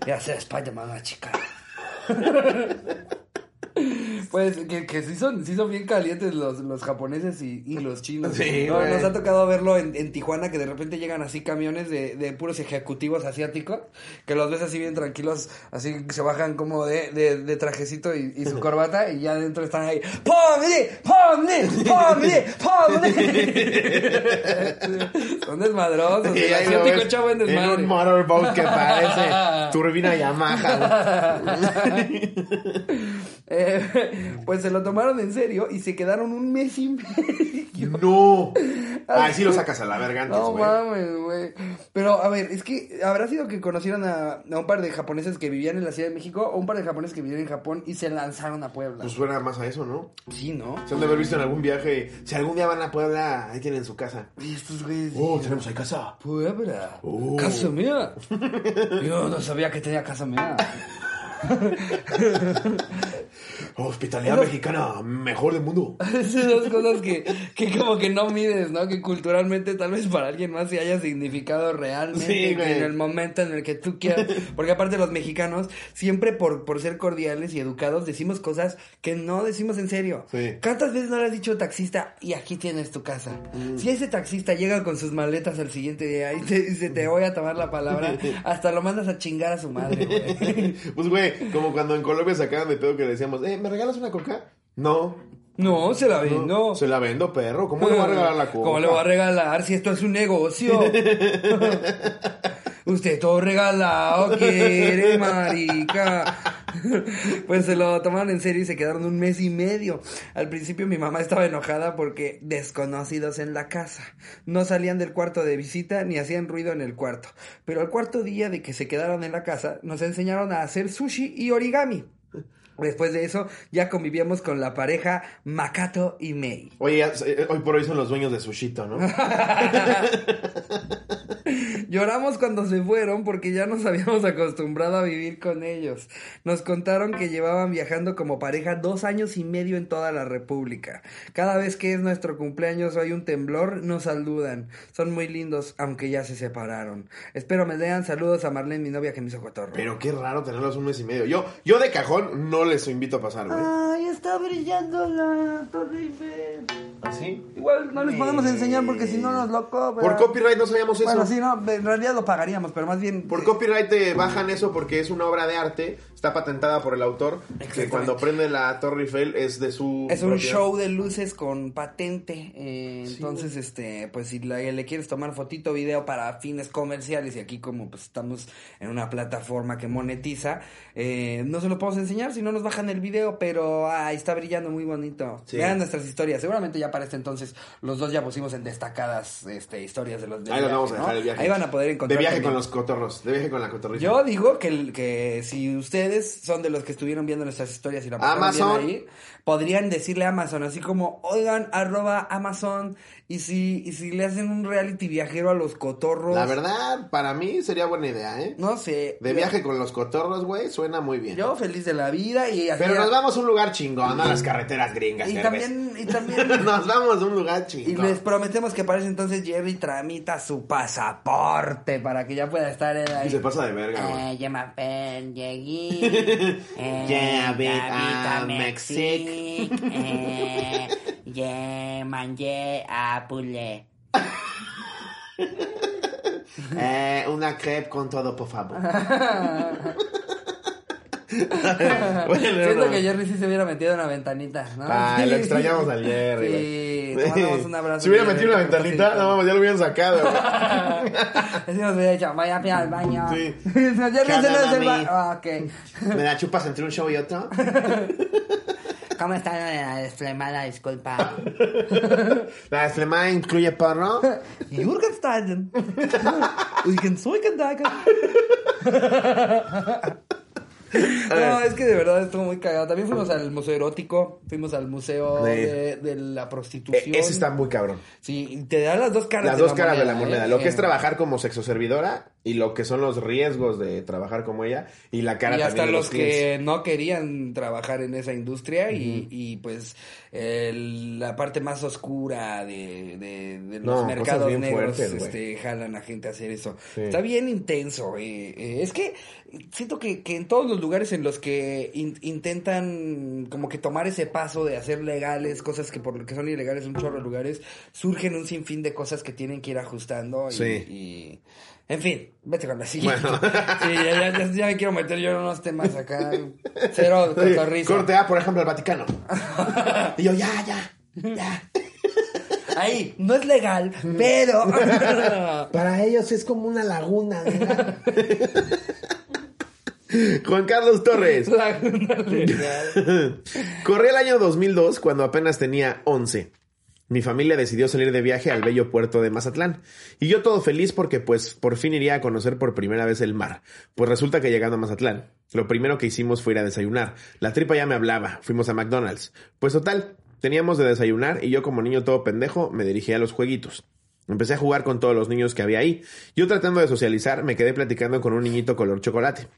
Ya sé, Spider-Man, la chica. Pues que, que sí, son, sí son bien calientes los, los japoneses y, y los chinos. Sí, No, nos ha tocado verlo en, en Tijuana que de repente llegan así camiones de, de puros ejecutivos asiáticos que los ves así bien tranquilos, así se bajan como de, de, de trajecito y, y su corbata y ya adentro están ahí ¡Pomni! ¡Pomni! ¡Pomni! ¡Pomni! son desmadrosos. El asiático chavo en en desmadre. un motorboat que parece turbina Yamaha. Eh, pues se lo tomaron en serio y se quedaron un mes y medio. No. Ay, sí lo sacas a la verga antes, No mames, güey. Pero, a ver, es que habrá sido que conocieron a, a un par de japoneses que vivían en la Ciudad de México o un par de japoneses que vivían en Japón y se lanzaron a Puebla. Pues suena más a eso, ¿no? sí, ¿no? Se han de haber visto en algún viaje. Si algún día van a Puebla, ahí tienen su casa. Y estos güeyes. Oh, tenemos ahí casa. Puebla. Oh. Casa mía. Yo no sabía que tenía casa mía. Hospitalidad mexicana, mejor del mundo. Esas dos cosas que, que como que no mides, ¿no? Que culturalmente tal vez para alguien más sí haya significado realmente Sí, güey. en el momento en el que tú quieras. Porque aparte los mexicanos, siempre por, por ser cordiales y educados, decimos cosas que no decimos en serio. Sí. ¿Cuántas veces no le has dicho taxista y aquí tienes tu casa? Mm. Si ese taxista llega con sus maletas al siguiente día y te dice te voy a tomar la palabra, hasta lo mandas a chingar a su madre, güey. Pues, güey, como cuando en Colombia sacaban de pedo que le decíamos, eh, ¿me regalas una coca? No. No, se la no. vendo. Se la vendo, perro. ¿Cómo le voy a regalar la coca? ¿Cómo le voy a regalar si esto es un negocio? Usted todo regalado quiere, marica. Pues se lo tomaron en serio y se quedaron un mes y medio. Al principio mi mamá estaba enojada porque desconocidos en la casa. No salían del cuarto de visita ni hacían ruido en el cuarto. Pero al cuarto día de que se quedaron en la casa, nos enseñaron a hacer sushi y origami. Después de eso, ya convivíamos con la pareja Makato y Mei. Oye, eh, hoy por hoy son los dueños de Sushito, ¿no? Lloramos cuando se fueron porque ya nos habíamos acostumbrado a vivir con ellos. Nos contaron que llevaban viajando como pareja dos años y medio en toda la República. Cada vez que es nuestro cumpleaños o hay un temblor, nos saludan. Son muy lindos, aunque ya se separaron. Espero me lean saludos a Marlene, mi novia que me hizo cotorro. Pero qué raro tenerlos un mes y medio. Yo, yo de cajón no les invito a pasar, güey. Ay, está brillando la Torre Eiffel. ¿Así? Igual no les podemos enseñar porque si no nos lo cobran. Por copyright no sabíamos eso. Bueno, sí, no, en realidad lo pagaríamos, pero más bien... Por copyright te bajan eso porque es una obra de arte, está patentada por el autor, que cuando prende la Torre Eiffel es de su Es un propiedad. show de luces con patente. eh, entonces, este, pues si la- le quieres tomar fotito video para fines comerciales, y aquí como pues estamos en una plataforma que monetiza, eh, no se lo podemos enseñar si no nos bajan el video, pero ahí está brillando muy bonito. Sí. Vean nuestras historias. Seguramente ya para este entonces los dos ya pusimos en destacadas este, historias de los de Ahí los viaje, vamos a dejar ¿no? el viaje. Ahí van a poder encontrar. De viaje también. con los cotorros, de viaje con la cotorrita. Yo digo que, que si ustedes son de los que estuvieron viendo nuestras historias y la Amazon. ahí, podrían decirle a Amazon, así como, oigan, arroba Amazon, y si, y si le hacen un reality viajero a los cotorros. La verdad, para mí sería buena idea, ¿eh? No sé. De viaje con los cotorros, güey, suena muy bien. Yo feliz de la vida y. Pero nos vamos a un lugar chingón, a las carreteras gringas. Y también, y también. nos vamos a un lugar Y chingón. les prometemos que para ese entonces Jerry tramita su pasaporte para que ya pueda estar él ahí. Y se pasa de verga, güey. Eh, llegué. Yeah, ah, Mexic. Eh, yeah, manje, apule. Eh, una crepe con todo, por favor. Siento que Jerry sí se hubiera metido en la ventanita, ¿no? Ah, lo extrañamos al Jerry, Sí, mandamos un abrazo. Si hubiera metido por ventanita, no mames, ya lo hubieran sacado, güey. Así nos hubiera dicho, vaya a al baño. Sí. Jerry, Ah, ok. ¿Me la chupas entre un show y otro? ¿Cómo está la desflemada? Disculpa. La desflemada incluye porno. Jürgenstein. Eugen Zeugendager. No, es que de verdad estuvo muy cagado. También fuimos al museo erótico, fuimos al museo Sí. de, de la prostitución. Eh, Ese está muy cabrón. Sí, te da las dos caras. Las de dos la caras de la moneda. ¿eh? Lo que es Eh, trabajar como sexoservidora y lo que son los riesgos de trabajar como ella y la cara y hasta también de los los que no querían trabajar en esa industria y, y, pues el- la parte más oscura de, de- los mercados negros fuertes, este, jalan a gente a hacer eso. Sí. Está bien intenso. eh, eh, es que siento que, que en todos los lugares en los que in- intentan como que tomar ese paso de hacer legales cosas que por lo que son ilegales un chorro de lugares, surgen un sinfín de cosas que tienen que ir ajustando y... Sí. y- en fin, vete con la siguiente. Bueno. Sí, ya, ya, ya me quiero meter yo en unos temas acá. Cero Oye, cotorrizo. corte A, por ejemplo, al Vaticano. y yo, ya, ya, ya. Ahí, no es legal, pero. Para ellos es como una laguna. Juan Carlos Torres. Laguna legal. Corría el año 2002 cuando apenas tenía 11. Mi familia decidió salir de viaje al bello puerto de Mazatlán. Y yo todo feliz porque pues por fin iría a conocer por primera vez el mar. Pues resulta que llegando a Mazatlán, lo primero que hicimos fue ir a desayunar. La tripa ya me hablaba, fuimos a McDonald's. Pues total, teníamos de desayunar y yo como niño todo pendejo me dirigí a los jueguitos. Empecé a jugar con todos los niños que había ahí. Yo tratando de socializar me quedé platicando con un niñito color chocolate.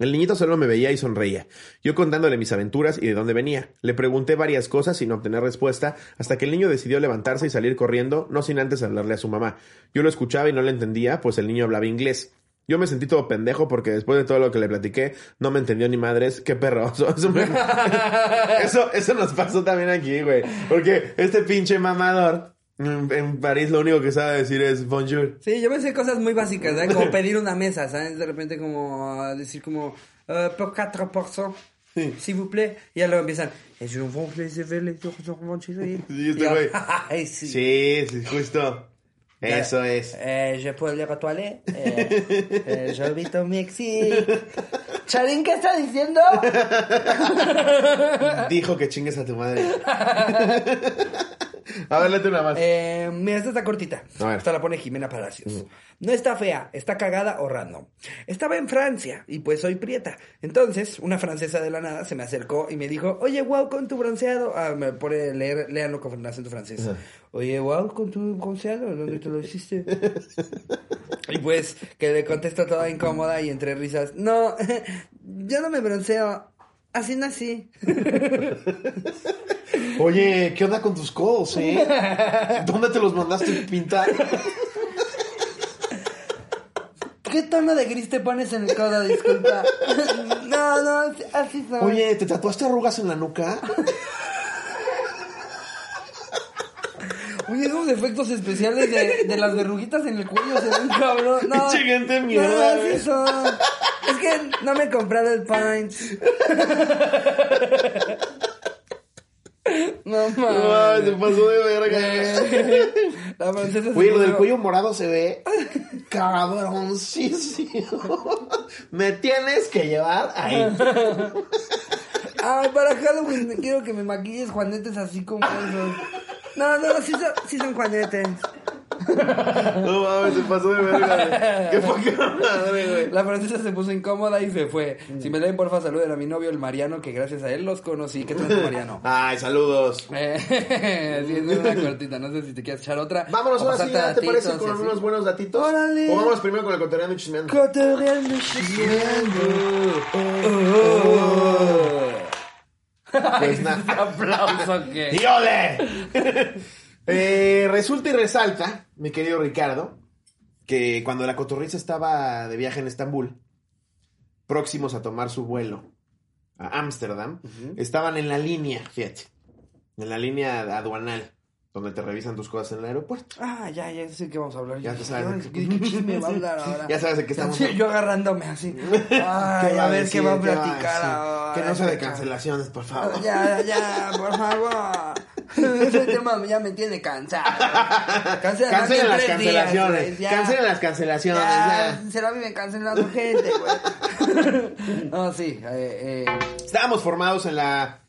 El niñito solo me veía y sonreía. Yo contándole mis aventuras y de dónde venía. Le pregunté varias cosas sin obtener respuesta, hasta que el niño decidió levantarse y salir corriendo, no sin antes hablarle a su mamá. Yo lo escuchaba y no le entendía, pues el niño hablaba inglés. Yo me sentí todo pendejo porque después de todo lo que le platiqué, no me entendió ni madres. Qué me- eso, eso nos pasó también aquí, güey. Porque este pinche mamador en, en París lo único que sabe decir es bonjour. Sí, yo me sé cosas muy básicas, ¿sabes? Como pedir una mesa, ¿sabes? De repente, como uh, decir, como, uh, por 4%. Sí. S'il vous plaît. Y ya luego empiezan. "Et je vous je vais les- je vous plaît". Sí, este güey. "Ay, sí. Sí, justo. Eso es. Eh, je peux aller aux toilettes. Eh, eh, au Mexique. Charín, ¿qué está diciendo? Dijo que chingues a tu madre. a ver, léete una más. Eh, mira, esta está cortita. A ver. Esta la pone Jimena Palacios. No está fea, está cagada o random. Estaba en Francia y pues soy prieta. Entonces, una francesa de la nada se me acercó y me dijo, oye, wow, con tu bronceado. Ah, me pone leer, léanlo con acento francés. Oye, wow, con tu bronceado, ¿dónde te lo hiciste? y pues, que le contesto toda incómoda y entre risas, no, yo no me bronceo. Así nací. Oye, ¿qué onda con tus codos, eh? ¿Dónde te los mandaste pintar? ¿Qué tono de gris te pones en el codo? Disculpa. no, no, así- así soy. Oye, ¿te tatuaste arrugas en la nuca? Oye, esos efectos especiales de, de las verruguitas en el cuello se ven cabrón. No, Pinche gente mierda, No, güey. sí son. Es que no me he comprado el pint. No Ay, se mames. pasó de verga. La francesa Güey, lo del cuello morado se ve cabroncísimo. Me tienes que llevar ahí. Ah, para Halloween quiero que me maquilles juanetes así como esos. No, no, sí son, sí son juanetes. No mames, se pasó de verga. Qué poca madre, güey. La francesa se puso incómoda y se fue. Si me leen, porfa, saluden a mi novio, el Mariano, que gracias a él los conocí. ¿Qué tal, Mariano? Ay, saludos. Eh, sí, es una cortita. No sé si te quieres echar otra. Vámonos ahora sí, pasarte ¿ya ¿te parece con así. unos buenos datitos? Órale. O vámonos primero con el cotorreando y chismeando. Cotorreando, chismeando. Pues nada. Aplauso que. ¡Y ole! Eh, resulta y resalta, mi querido Ricardo, que cuando la cotorriza estaba de viaje en Estambul, próximos a tomar su vuelo a Ámsterdam, estaban en la línea, fíjate, en la línea aduanal, donde te revisan tus cosas en el aeropuerto. Ah, ya, ya sé que vamos a hablar. Ya Ay, sabes. ¿Qué, qué chisme va a hablar ahora? Ya sabes de qué estamos hablando. yo agarrándome así. ¿Qué Ay, va a ver qué va a ¿Qué platicar ahora. Que no sea de cancelaciones, por favor. Ya, ya, por favor. Ese tema ya me tiene cansado. Cancela Cancelen las cancelaciones. días, ya. Cancelen las cancelaciones. Ya, ya. se la viven cancelando gente, güey. No, sí. Eh, eh, Estábamos formados en la,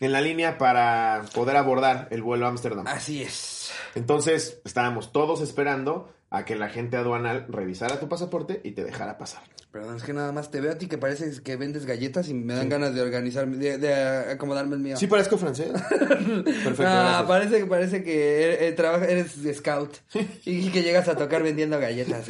en la línea para poder abordar el vuelo a Ámsterdam. así es. Entonces estábamos todos esperando a que la gente aduanal revisara tu pasaporte y te dejara pasar. Perdón, es que nada más te veo a ti que pareces que vendes galletas y me dan ganas de organizarme, de, de acomodarme el mío. ¿Sí parezco francés? Perfecto. Ah, gracias. parece, parece que eres, eh, trabaja- eres scout y que llegas a tocar vendiendo galletas.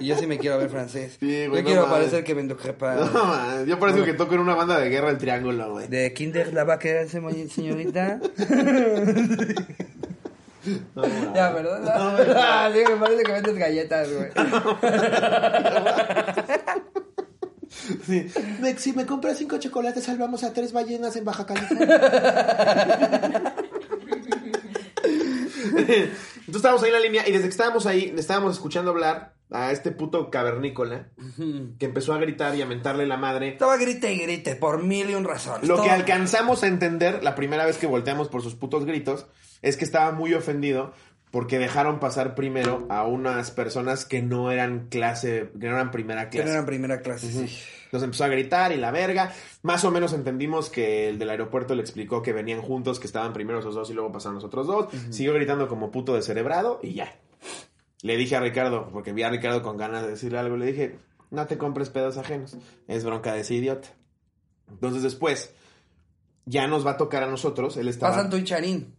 Y yo sí me quiero ver francés. Sí, güey, yo no quiero parecer que vendo crepa. No, man, yo parezco que toco en una banda de guerra el triángulo, güey. ¿De Kinder la va a querer se- señorita? No, ya, ¿verdad? Ah, sí, me parece que vendes galletas, güey. Sí. Me- si me compras cinco chocolates, salvamos a tres ballenas en Baja California. Entonces estábamos ahí en la línea y desde que estábamos ahí, estábamos escuchando hablar a este puto cavernícola que empezó a gritar y a mentarle la madre. Estaba grite y grite por mil y un razones. Lo que alcanzamos a entender la primera vez que volteamos por sus putos gritos es que estaba muy ofendido porque dejaron pasar primero a unas personas que no eran clase, que no eran primera Que clase. no era en primera clase, sí. Entonces empezó a gritar y la verga. Más o menos entendimos que el del aeropuerto le explicó que venían juntos, que estaban primero esos dos y luego pasaron los otros dos. Siguió gritando como puto descerebrado y ya. Le dije a Ricardo, porque vi a Ricardo con ganas de decirle algo, le dije, no te compres pedos ajenos. Es bronca de ese idiota. Entonces después, ya nos va a tocar a nosotros. Él estaba... Pasan tú y Charín.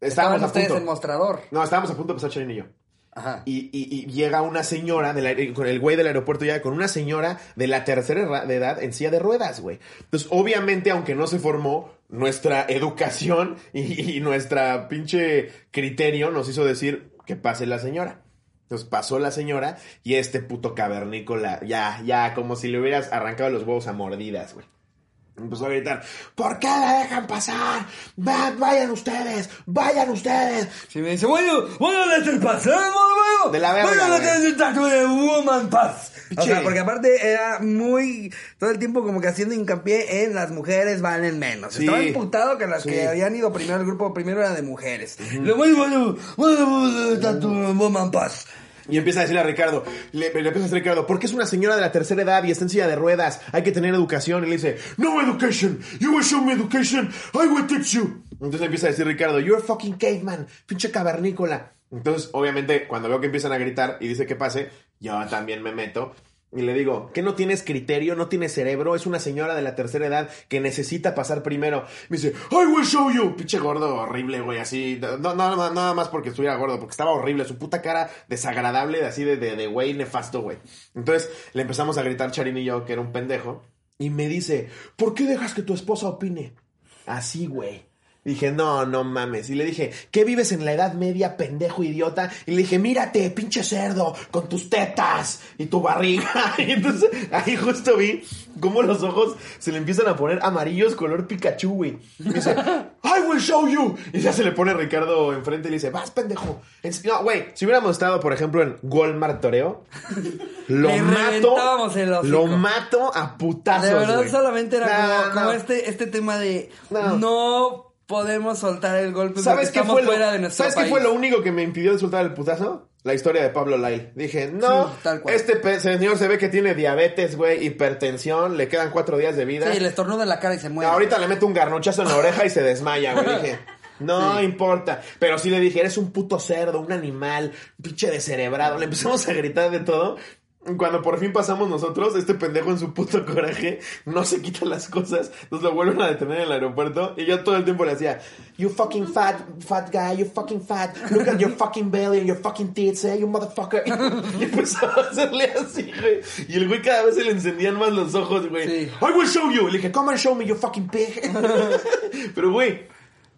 estábamos Estaban a ustedes punto. en mostrador. No, estábamos a punto de pasar Charín y yo. Ajá. Y, y- y llega una señora, del el güey del aeropuerto llega con una señora de la tercera edad en silla de ruedas, güey. Entonces, obviamente, aunque no se formó, nuestra educación y, y nuestra pinche criterio nos hizo decir que pase la señora. Entonces pasó la señora y este puto cavernícola, ya, ya, como si le hubieras arrancado los huevos a mordidas, güey. Empezó a gritar, ¿por qué la dejan pasar? Va- vayan ustedes, vayan ustedes. Si me dice, bueno, bueno, les pasemos, bueno. De la verga, Bueno, de woman pass. O sea, porque aparte era muy, todo el tiempo como que haciendo hincapié en las mujeres valen menos. Sí. Estaba imputado que las Sí. que habían ido primero al grupo primero era de mujeres. Le voy, bueno, bueno, bueno, woman pass. Y empieza a decirle a Ricardo, le, empieza a decir a Ricardo, ¿por qué es una señora de la tercera edad y está en silla de ruedas? Hay que tener educación. Y le dice, no education. You will show me education. I will teach you. Entonces empieza a decir Ricardo, you're a fucking caveman. Pinche cavernícola. Entonces, obviamente, cuando veo que empiezan a gritar y dice que pase, yo también me meto. Y le digo, ¿qué no tienes criterio? ¿No tienes cerebro? Es una señora de la tercera edad que necesita pasar primero. Me dice, I will show you. Pinche gordo horrible, güey, así. No, no, nada más porque estuviera gordo, porque estaba horrible. Su puta cara desagradable, así de, de, de güey nefasto, güey. Entonces le empezamos a gritar Charín y yo, que era un pendejo. Y me dice, ¿por qué dejas que tu esposa opine? Así, güey. Dije, no, no mames. Y le dije, ¿qué vives en la edad media, pendejo idiota? Y le dije, mírate, pinche cerdo, con tus tetas y tu barriga. Y entonces ahí justo vi cómo los ojos se le empiezan a poner amarillos color Pikachu, güey. Y dice, I will show you. Y ya se le pone Ricardo enfrente y le dice, vas, pendejo. En- No, güey, si hubiéramos estado, por ejemplo, en Walmart Toreo, lo Le mato. el. Lo mato a putazos, De verdad, solamente era como, este, este tema de No. no. Podemos soltar el golpe ¿Sabes porque qué estamos fue lo, fuera de nuestro ¿sabes qué país. fue lo único que me impidió de soltar el putazo? La historia de Pablo Lyle. Dije, no, Sí, tal cual. este señor se ve que tiene diabetes, güey, hipertensión, le quedan cuatro días de vida. Sí, le estornuda en la cara y se muere. Ahorita le meto un garnochazo en la oreja y se desmaya, güey. Dije, no importa. Pero sí le dije, eres un puto cerdo, un animal, pinche descerebrado. Le empezamos a gritar de todo. Cuando por fin pasamos nosotros, este pendejo en su puto coraje no se quita las cosas. Nos lo vuelven a detener en el aeropuerto. Y yo todo el tiempo le hacía, You fucking fat, fat guy, you fucking fat. Look at your fucking belly and your fucking tits, eh, you motherfucker. Y empezaba a hacerle así, güey. Y el güey cada vez se le encendían más los ojos, güey. Sí. I will show you. Le dije, come and show me, you fucking pig. Pero, güey,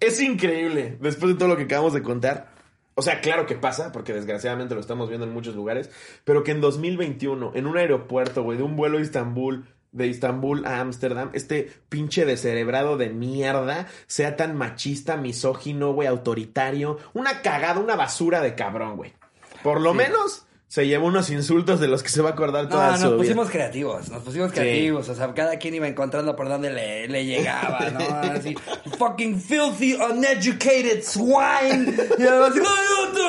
es increíble. Después de todo lo que acabamos de contar. O sea, claro que pasa, porque desgraciadamente lo estamos viendo en muchos lugares. Pero que en 2021, en un aeropuerto, güey, de un vuelo a Istambul, de Istambul a Ámsterdam, este pinche descerebrado de mierda sea tan machista, misógino, güey, autoritario. Una cagada, una basura de cabrón, güey. Por lo menos se llevó unos insultos de los que se va a acordar toda No, su nos vida. pusimos creativos, nos pusimos creativos, o sea, cada quien iba encontrando por dónde le, le llegaba, ¿no? Así, fucking filthy, uneducated swine. Y además, así, ¡ay, otro!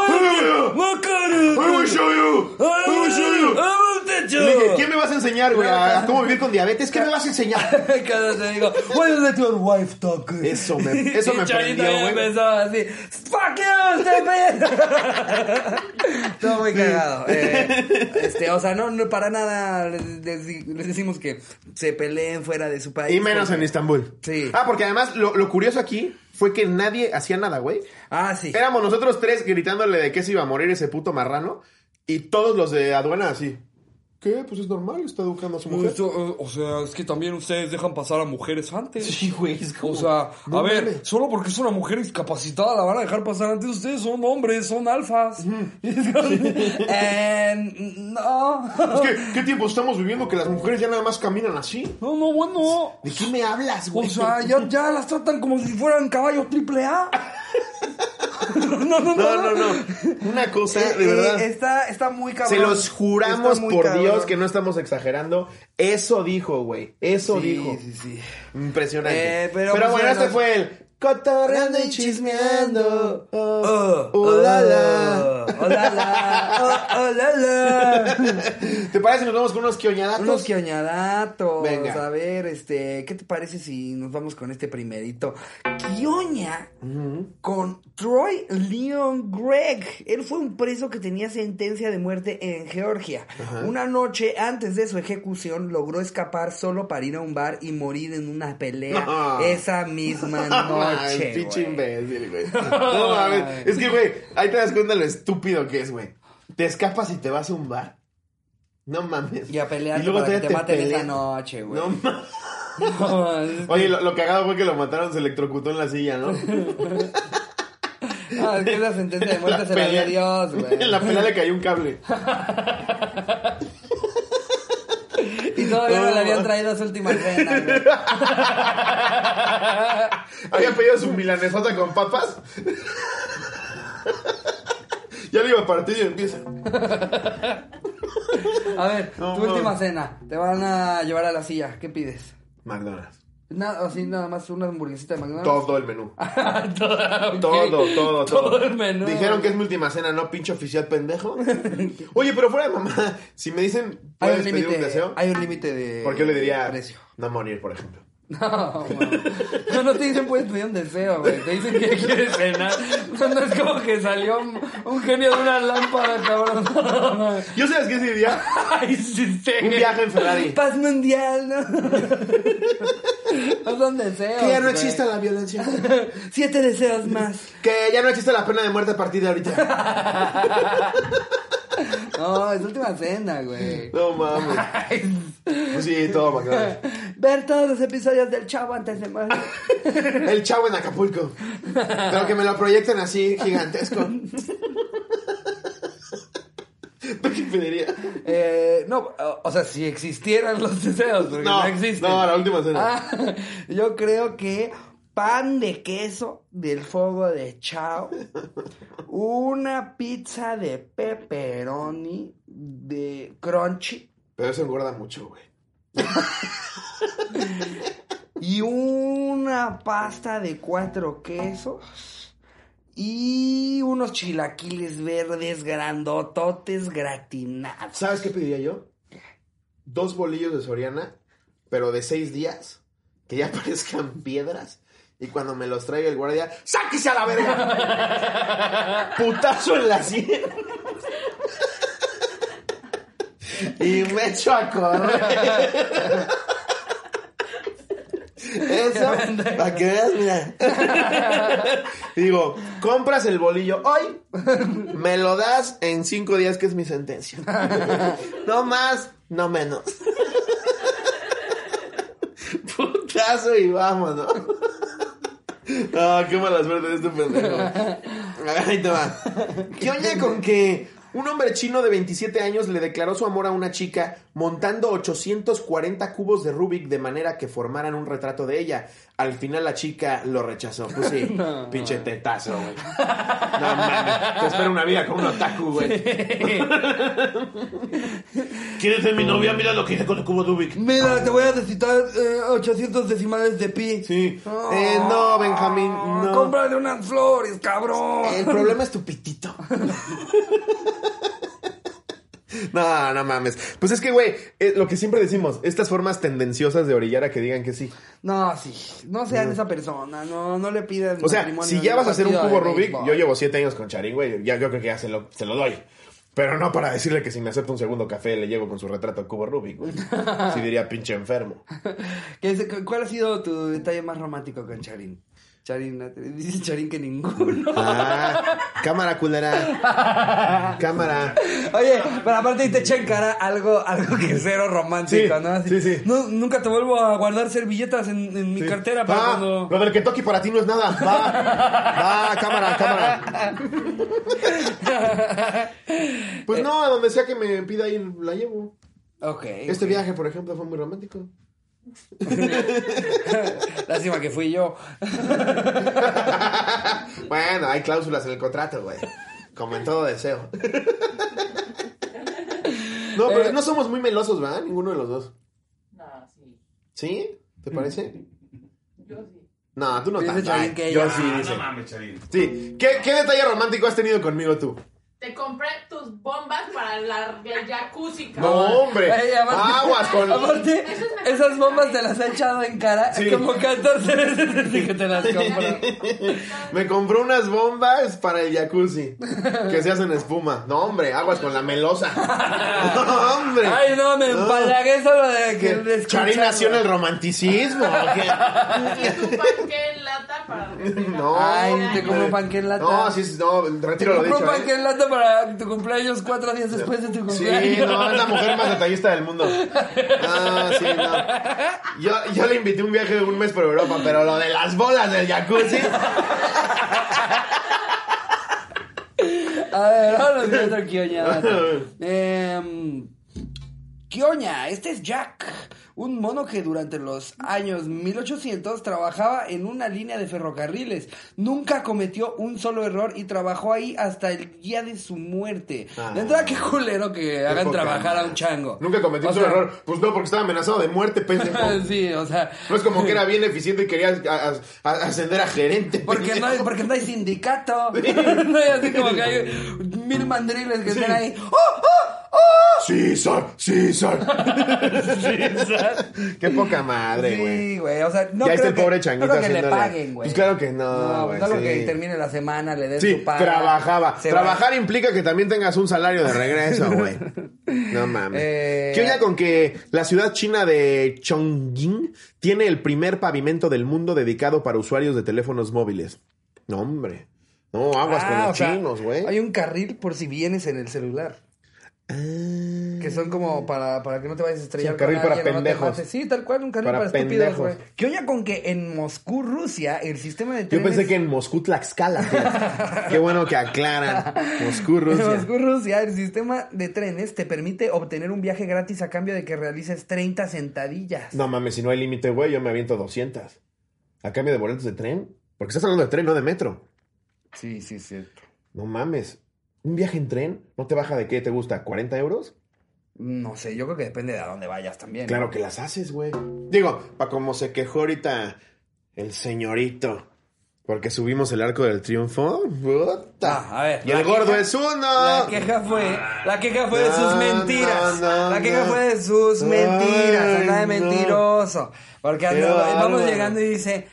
¡Ay, ¡Macaro! I will show you. I will show you. ¡Ay, un techo! Le dije, ¿qué me vas a enseñar, güey? ¿A cómo vivir con diabetes? ¿Qué me vas a enseñar? Cada vez te digo, why you let your wife talk? Eso me, eso me prendió, güey. empezó así, fuck you, stupid. Todo muy cagado. Eh, este, o sea, no, no para nada les, decimos que se peleen fuera de su país. Y menos porque- en Istambul. Sí. Ah, porque además lo, lo curioso aquí fue que nadie hacía nada, güey. Ah, sí. Éramos nosotros tres gritándole de que se iba a morir ese puto marrano. Y todos los de aduana así. ¿Qué? Pues es normal, está educando a su mujer. o sea, es que también ustedes dejan pasar a mujeres antes. Sí, güey. es como- O sea, no a ver, solo porque es una mujer discapacitada la van a dejar pasar antes. Ustedes son hombres, son alfas. Eh, no. Es que, ¿qué tiempo estamos viviendo que las mujeres ya nada más caminan así? No, no, bueno. ¿De qué me hablas, O güey? sea, ya, ya las tratan como si fueran caballos triple A. No, no, no. No. Una cosa, Eh, de eh, verdad. está, está muy cabrón. Se los juramos por. Dios que no estamos exagerando. Eso dijo, güey. Eso Sí, dijo. sí, sí. Impresionante. Eh, pero, pues, bueno, bueno. este fue el cotorreando y chismeando. Oh, Oh, oh, la, la. Oh, la, la. Oh, oh, la, la. ¿Te parece? Nos vamos con unos quioñadatos. Unos quioñadatos. Venga. A ver, este, ¿qué te parece si nos vamos con este primerito? Quioña con Troy Leon Gregg. Él fue un preso que tenía sentencia de muerte en Georgia. Una noche antes de su ejecución logró escapar solo para ir a un bar y morir en una pelea esa misma Ay, noche. pinche imbécil, güey. No mames. Es que, güey, ahí te das cuenta lo estúpido que es, güey. Te escapas y te vas a un bar. No mames. Y a pelear luego para que todavía te maten esa noche, güey. No mames. No, es- Oye, lo, lo cagado fue que lo mataron, se electrocutó en la silla, ¿no? Ah, es que esa sentencia de muerte La se la dio pelea- Dios, güey. En la pelea le cayó un cable. Y todavía no le habían traído su última cena, güey. Había pedido su milanesota con papas. ya le iba a partir y empieza. A ver, No, tu no. última cena. Te van a llevar a la silla. ¿Qué pides? McDonald's. Nada, así nada más una hamburguesita de McDonald's. Todo el menú. Todo, ok. Todo, todo, todo. Todo el menú. Dijeron que es mi última cena, ¿no? Pinche oficial pendejo. Oye, pero fuera de mamá, si me dicen, Hay ¿puedes un pedir un límite. deseo? Hay un límite de. Porque yo le diría, Precio. no morir, por ejemplo. No, man. no, no te dicen puedes pedir un deseo, güey. Te dicen que quieres cenar. No, no es como que salió un, un genio de una lámpara, cabrón. ¿Yo sabes qué diría? Ay, sí, sí. Un viaje en Ferrari. Paz mundial, ¿no? No son deseos. Que ya no exista la violencia. Siete deseos más. Que ya no existe la pena de muerte a partir de ahorita. No, es última cena, güey. No mames. Pues sí, todo McDonald's. Ver todos los episodios del Chavo antes de morir. El chavo en Acapulco. Pero que me lo proyecten así, gigantesco. ¿Tú qué pedirías? Eh, no, o- o sea, si existieran los deseos, porque no, No, existen. no, la última cena. Ah, yo creo que pan de queso del fuego de Chao, una pizza de pepperoni de crunchy Pero eso engorda mucho, güey. y una pasta de cuatro quesos y unos chilaquiles verdes grandototes gratinados. ¿Sabes qué pediría yo? Dos bolillos de Soriana, pero de seis días, que ya parezcan piedras. Y cuando me los traiga el guardia, ¡sáquese a la verga! Putazo en la sien. y me echo a correr. Eso, para que veas, mira. Digo, compras el bolillo hoy, me lo das en cinco días, que es mi sentencia. No más, no menos. Putazo y vámonos. No, qué mala suerte de este pendejo. Ahí te va. ¿Qué oña con que un hombre chino de 27 años le declaró su amor a una chica montando 840 cubos de Rubik de manera que formaran un retrato de ella? Al final la chica lo rechazó. Pues sí, pinche tetazo, güey. No mames, te espera una vida con un otaku, güey. ¿Quieres ser mi novia? Mira lo que hice con el cubo Rubik. Mira, te voy a necesitar eh, 800 decimales de pi. Sí. Eh, no, Benjamín, no. Cómprale unas flores, cabrón. El problema es tu pitito. No, no mames. Pues es que, güey, eh, lo que siempre decimos, estas formas tendenciosas de orillar a que digan que sí. No, sí. No sean esa persona. No, no le pidan. O sea, si ya vas a hacer un cubo Rubik, yo llevo siete años con Charín, güey. Ya yo creo que ya se lo, se lo doy. Pero no para decirle que si me acepta un segundo café le llevo con su retrato al cubo Rubik, güey. Sí diría pinche enfermo. ¿Qué es- ¿Cuál ha sido tu detalle más romántico con Charín? Charín, dice Charín que ninguno. Ah, cámara culera. Cámara. Oye, pero aparte ahí te echa en cara algo, algo que es cero romántico, Sí, ¿no? Así, sí, sí. "No, nunca te vuelvo a guardar servilletas en, en mi Sí. cartera para Va, cuando... Lo del Kentucky para ti no es nada. Va, va, cámara, cámara. Pues no, a donde sea que me pida ir, la llevo. Ok. Este viaje, por ejemplo, fue muy romántico. Lástima que fui yo. Bueno, hay cláusulas en el contrato, güey. Como en todo deseo. No, pero no somos muy melosos, ¿verdad? Ninguno de los dos. No, sí. ¿Sí? ¿Te parece? Yo sí. No, tú no Dice Ay, que Yo ella- sí, Ah, dice. no mames, Charín. Sí. ¿Qué, ¿Qué detalle romántico has tenido conmigo tú? Te compré tus bombas para la, el jacuzzi, No, cabrón. hombre. Ey, aparte- Aguas con... Aparte, es esas que bombas te las ha echado en cara Sí. como 14 veces desde que te las compró. Me compró unas bombas para el jacuzzi que se hacen espuma. No, hombre, aguas con la melosa. No, hombre. Ay, no, me No. empalagué solo de que de ¿Qué? Charín nació en el romanticismo. ¿o qué? Y tu panque en lata para. No, Ay, te compró panque en lata. No, sí, sí, no, Te retiro lo dicho. panque ¿eh? en lata para tu cumpleaños cuatro días después de tu Sí, cumpleaños. no, es la mujer más detallista del mundo. Ah, sí, no. Yo, yo le invité un viaje de un mes por Europa, pero lo de las bolas del jacuzzi. A ver, vámonos con otro Kioña. Eh, Kioña, este es Jack, un mono que durante los años 1800 trabajaba en una línea de ferrocarriles. Nunca cometió un solo error y trabajó ahí hasta el día de su muerte. Ah. de entrada, qué culero que hagan trabajar a un chango. Nunca cometí O un sea, error. Pues no, porque estaba amenazado de muerte, pendejo. sí, o sea. No es como que era bien eficiente y quería a- a- a- ascender a gerente. Porque no, hay, porque no hay sindicato. no hay así como que hay mil mandriles que están ahí. ¡Oh, oh, oh! César, César. César. Qué poca madre, güey. Sí, güey, o sea, no ya está creo el que, pobre no changuito creo que le paguen, güey. Pues claro que no, No, güey, no creo sí. que termine la semana, le den Sí, su paga. trabajaba. se va. Trabajar implica que también tengas un salario de regreso, güey. No mames. Eh, ¿Qué onda con que la ciudad china de Chongqing tiene el primer pavimento del mundo dedicado para usuarios de teléfonos móviles? No, hombre. No, aguas con Ah, los o sea, chinos, güey. Hay un carril por si vienes en el celular. Que son como para, para que no te vayas a estrellar Sí, un carril con para alguien pendejos. Sí, tal cual, un carril Para para, estúpidos, pendejos. güey. Que oye con que en Moscú, Rusia, el sistema de Yo trenes... pensé que en Moscú, Tlaxcala. Qué bueno que aclaran. Moscú, En Rusia. Moscú, Rusia, el sistema de trenes te permite obtener un viaje gratis a cambio de que realices 30 sentadillas. No mames, si no hay límite, güey, yo me aviento 200. A cambio de boletos de tren. Porque estás hablando de tren, no de metro. Sí, sí, cierto. No mames. Un viaje en tren no te baja de qué te gusta, ¿40 euros? No sé, yo creo que depende de a dónde vayas también. Claro que las haces, güey. Digo, pa' como se quejó ahorita el señorito. Porque subimos el arco del triunfo. Puta. Ah, a ver, Y el gordo es uno. La queja fue, la queja fue de sus mentiras. no, no, la queja fue de sus Ay, mentiras. Anda de mentiroso. Porque anda- vamos llegando y dice,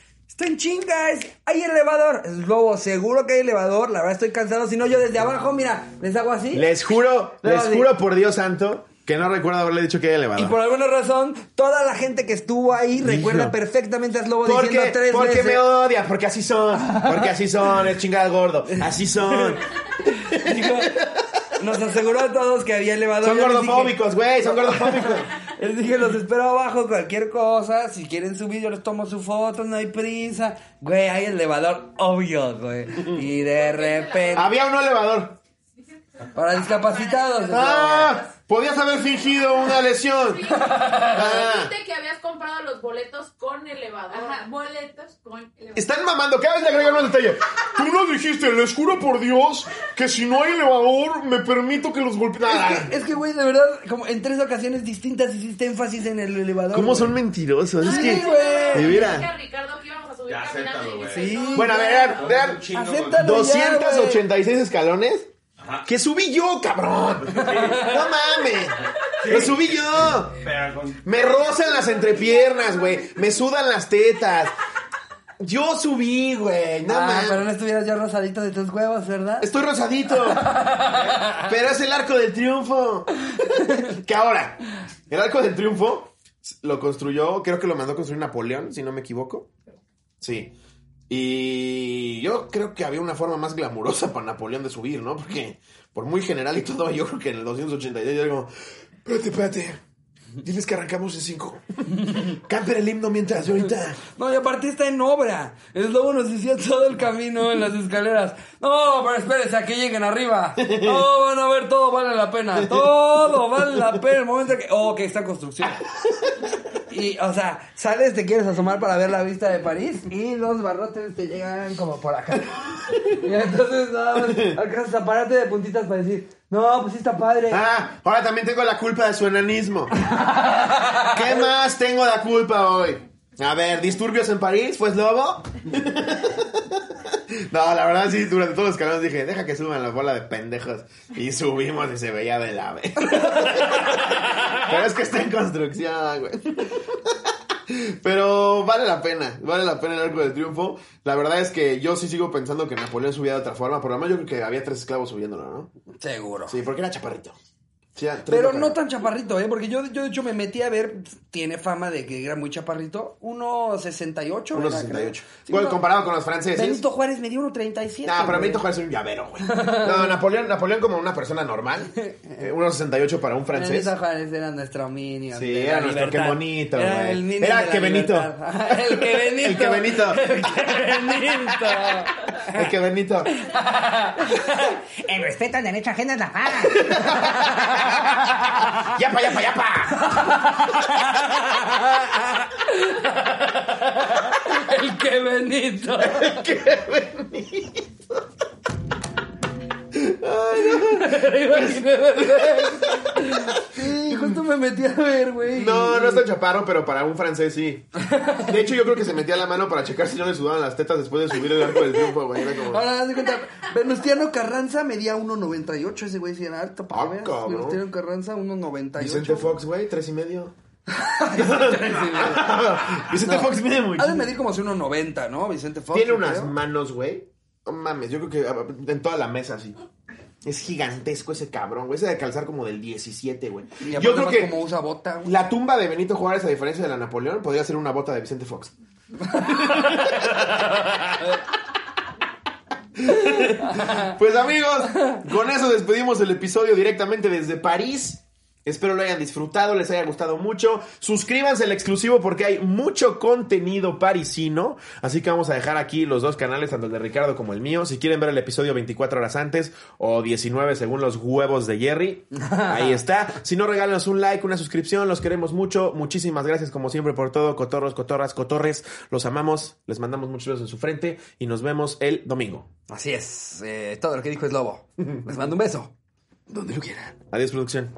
en chingas, hay elevador. Es lobo, seguro que hay elevador. La verdad estoy cansado. Si no, yo desde abajo, mira, les hago así. Les juro, les juro por Dios santo que no recuerdo haberle dicho que hay Y elevador. por alguna razón, toda la gente que estuvo ahí recuerda Hijo. perfectamente a Slobo Porque, diciendo tres porque veces. me odia, porque así son, porque así son, es chingada gordo, así son. Dijo, nos aseguró a todos que había elevador. Son gordofóbicos, güey, son gordofóbicos. Les dije, los espero abajo, cualquier cosa. Si quieren subir, yo les tomo su foto, no hay prisa. Güey, hay elevador, obvio, güey. Y de repente. Había un elevador. Para discapacitados. Ah, podías haber fingido una lesión. Ah, Dijiste que habías comprado los boletos con elevador. Ajá, boletos con elevador. están mamando, cada vez le agregan más detalle. Tú nos dijiste, les juro por Dios, que si no hay elevador, me permito que los golpeen. Ah, Es que, es que, güey, de verdad, como en tres ocasiones distintas hiciste énfasis en el elevador. ¿Cómo son mentirosos? Es Sí, que, güey. de veras. a Ricardo que íbamos a subir Ya, caminando acéptalo, y güey. dice, Sí. no. Bueno, a ver, vean, vean. Acéptalo ya, güey. 286 escalones. Que subí yo, cabrón. No mames. Lo subí yo. Me rozan las entrepiernas, güey. Me sudan las tetas. Yo subí, güey. No Ah, mames. pero no estuvieras ya rosadito de tus huevos, ¿verdad? Estoy rosadito. Pero es el arco del triunfo. Que ahora, el arco del triunfo lo construyó, creo que lo mandó a construir Napoleón, si no me equivoco. Sí. Y yo creo que había una forma más glamurosa para Napoleón de subir, ¿no? Porque por muy general y todo, yo creo que en el 286 yo digo, espérate, espérate. Diles que arrancamos en 5. Canten el himno mientras ahorita. No, y aparte está en obra. El lobo nos decía todo el camino en las escaleras. No, pero espérense a que lleguen arriba. No, van a ver, todo vale la pena. Todo vale la pena. El momento que. Oh, que está construcción. Y, o sea, sales, te quieres asomar para ver la vista de París y los barrotes te llegan como por acá. Y entonces nada más alcanzas a pararte de puntitas para decir, no, pues sí está padre. Ah, ahora también tengo la culpa de su enanismo. ¿Qué más tengo la culpa hoy? A ver, disturbios en París, ¿fue lobo? No, la verdad sí, durante todos los escalones dije, deja que suban la bola de pendejos. Y subimos y se veía del ave. Pero es que está en construcción, güey. Pero vale la pena, vale la pena el arco del triunfo. La verdad es que yo sí sigo pensando que Napoleón subía de otra forma, pero además yo creo que había tres esclavos subiéndolo, ¿no? Seguro. Sí, porque era chaparrito. Sí, era Pero no tan chaparrito, ¿eh? Porque yo, yo de hecho me metí a ver, tiene fama de que era muy chaparrito. 1.68. era, 1.68. creo. Sí, Bueno, comparado con los franceses. Benito Juárez me dio 1.37. No, pero güey. Benito Juárez es un llavero, güey. No, Napoleón, Napoleón como una persona normal. eh, 1.68 para un francés. Benito Juárez era nuestro minion. Sí, era nuestro, qué bonito, Era güey. el minion Era de la que Benito. el que Benito. El que Benito. El que Benito. Es que Benito. El respeto al derecho ajeno es la paz. ¡Yapa, yapa, yapa! el que Benito. Sí, justo me metí a ver, güey. No, no es tan chaparro, pero para un francés sí. De hecho, yo creo que se metía la mano para checar si no le sudaban las tetas después de subir el arco del triunfo, güey. Era como... Ahora, haz de cuenta, Venustiano Carranza medía 1.98, ese güey sí era alto, para Ah. Venustiano Carranza 1.98. Vicente Fox, güey, tres y medio. Vicente Fox mide mucho. Ha de medir como si 1.90, ¿no? Vicente Fox. Tiene unas creo. manos, güey. No mames, yo creo que ah, en toda la mesa, sí. Es gigantesco ese cabrón, güey. Ese de calzar como del 17, güey. Yo creo que como usa bota, güey. la tumba de Benito Juárez, a diferencia de la Napoleón, podría ser una bota de Vicente Fox. Pues amigos, con eso despedimos el episodio directamente desde París. Espero lo hayan disfrutado, les haya gustado mucho. Suscríbanse al exclusivo porque hay mucho contenido parisino. Así que vamos a dejar aquí los dos canales, tanto el de Ricardo como el mío. Si quieren ver el episodio 24 horas antes o 19 según los huevos de Jerry, ahí está. Si no, regálenos un like, una suscripción. Los queremos mucho. Muchísimas gracias como siempre por todo. Cotorros, cotorras, cotorres. Los amamos. Les mandamos muchos besos en su frente y nos vemos el domingo. Así es, eh, todo lo que dijo es lobo. Les mando un beso. Donde lo quieran. Adiós, producción.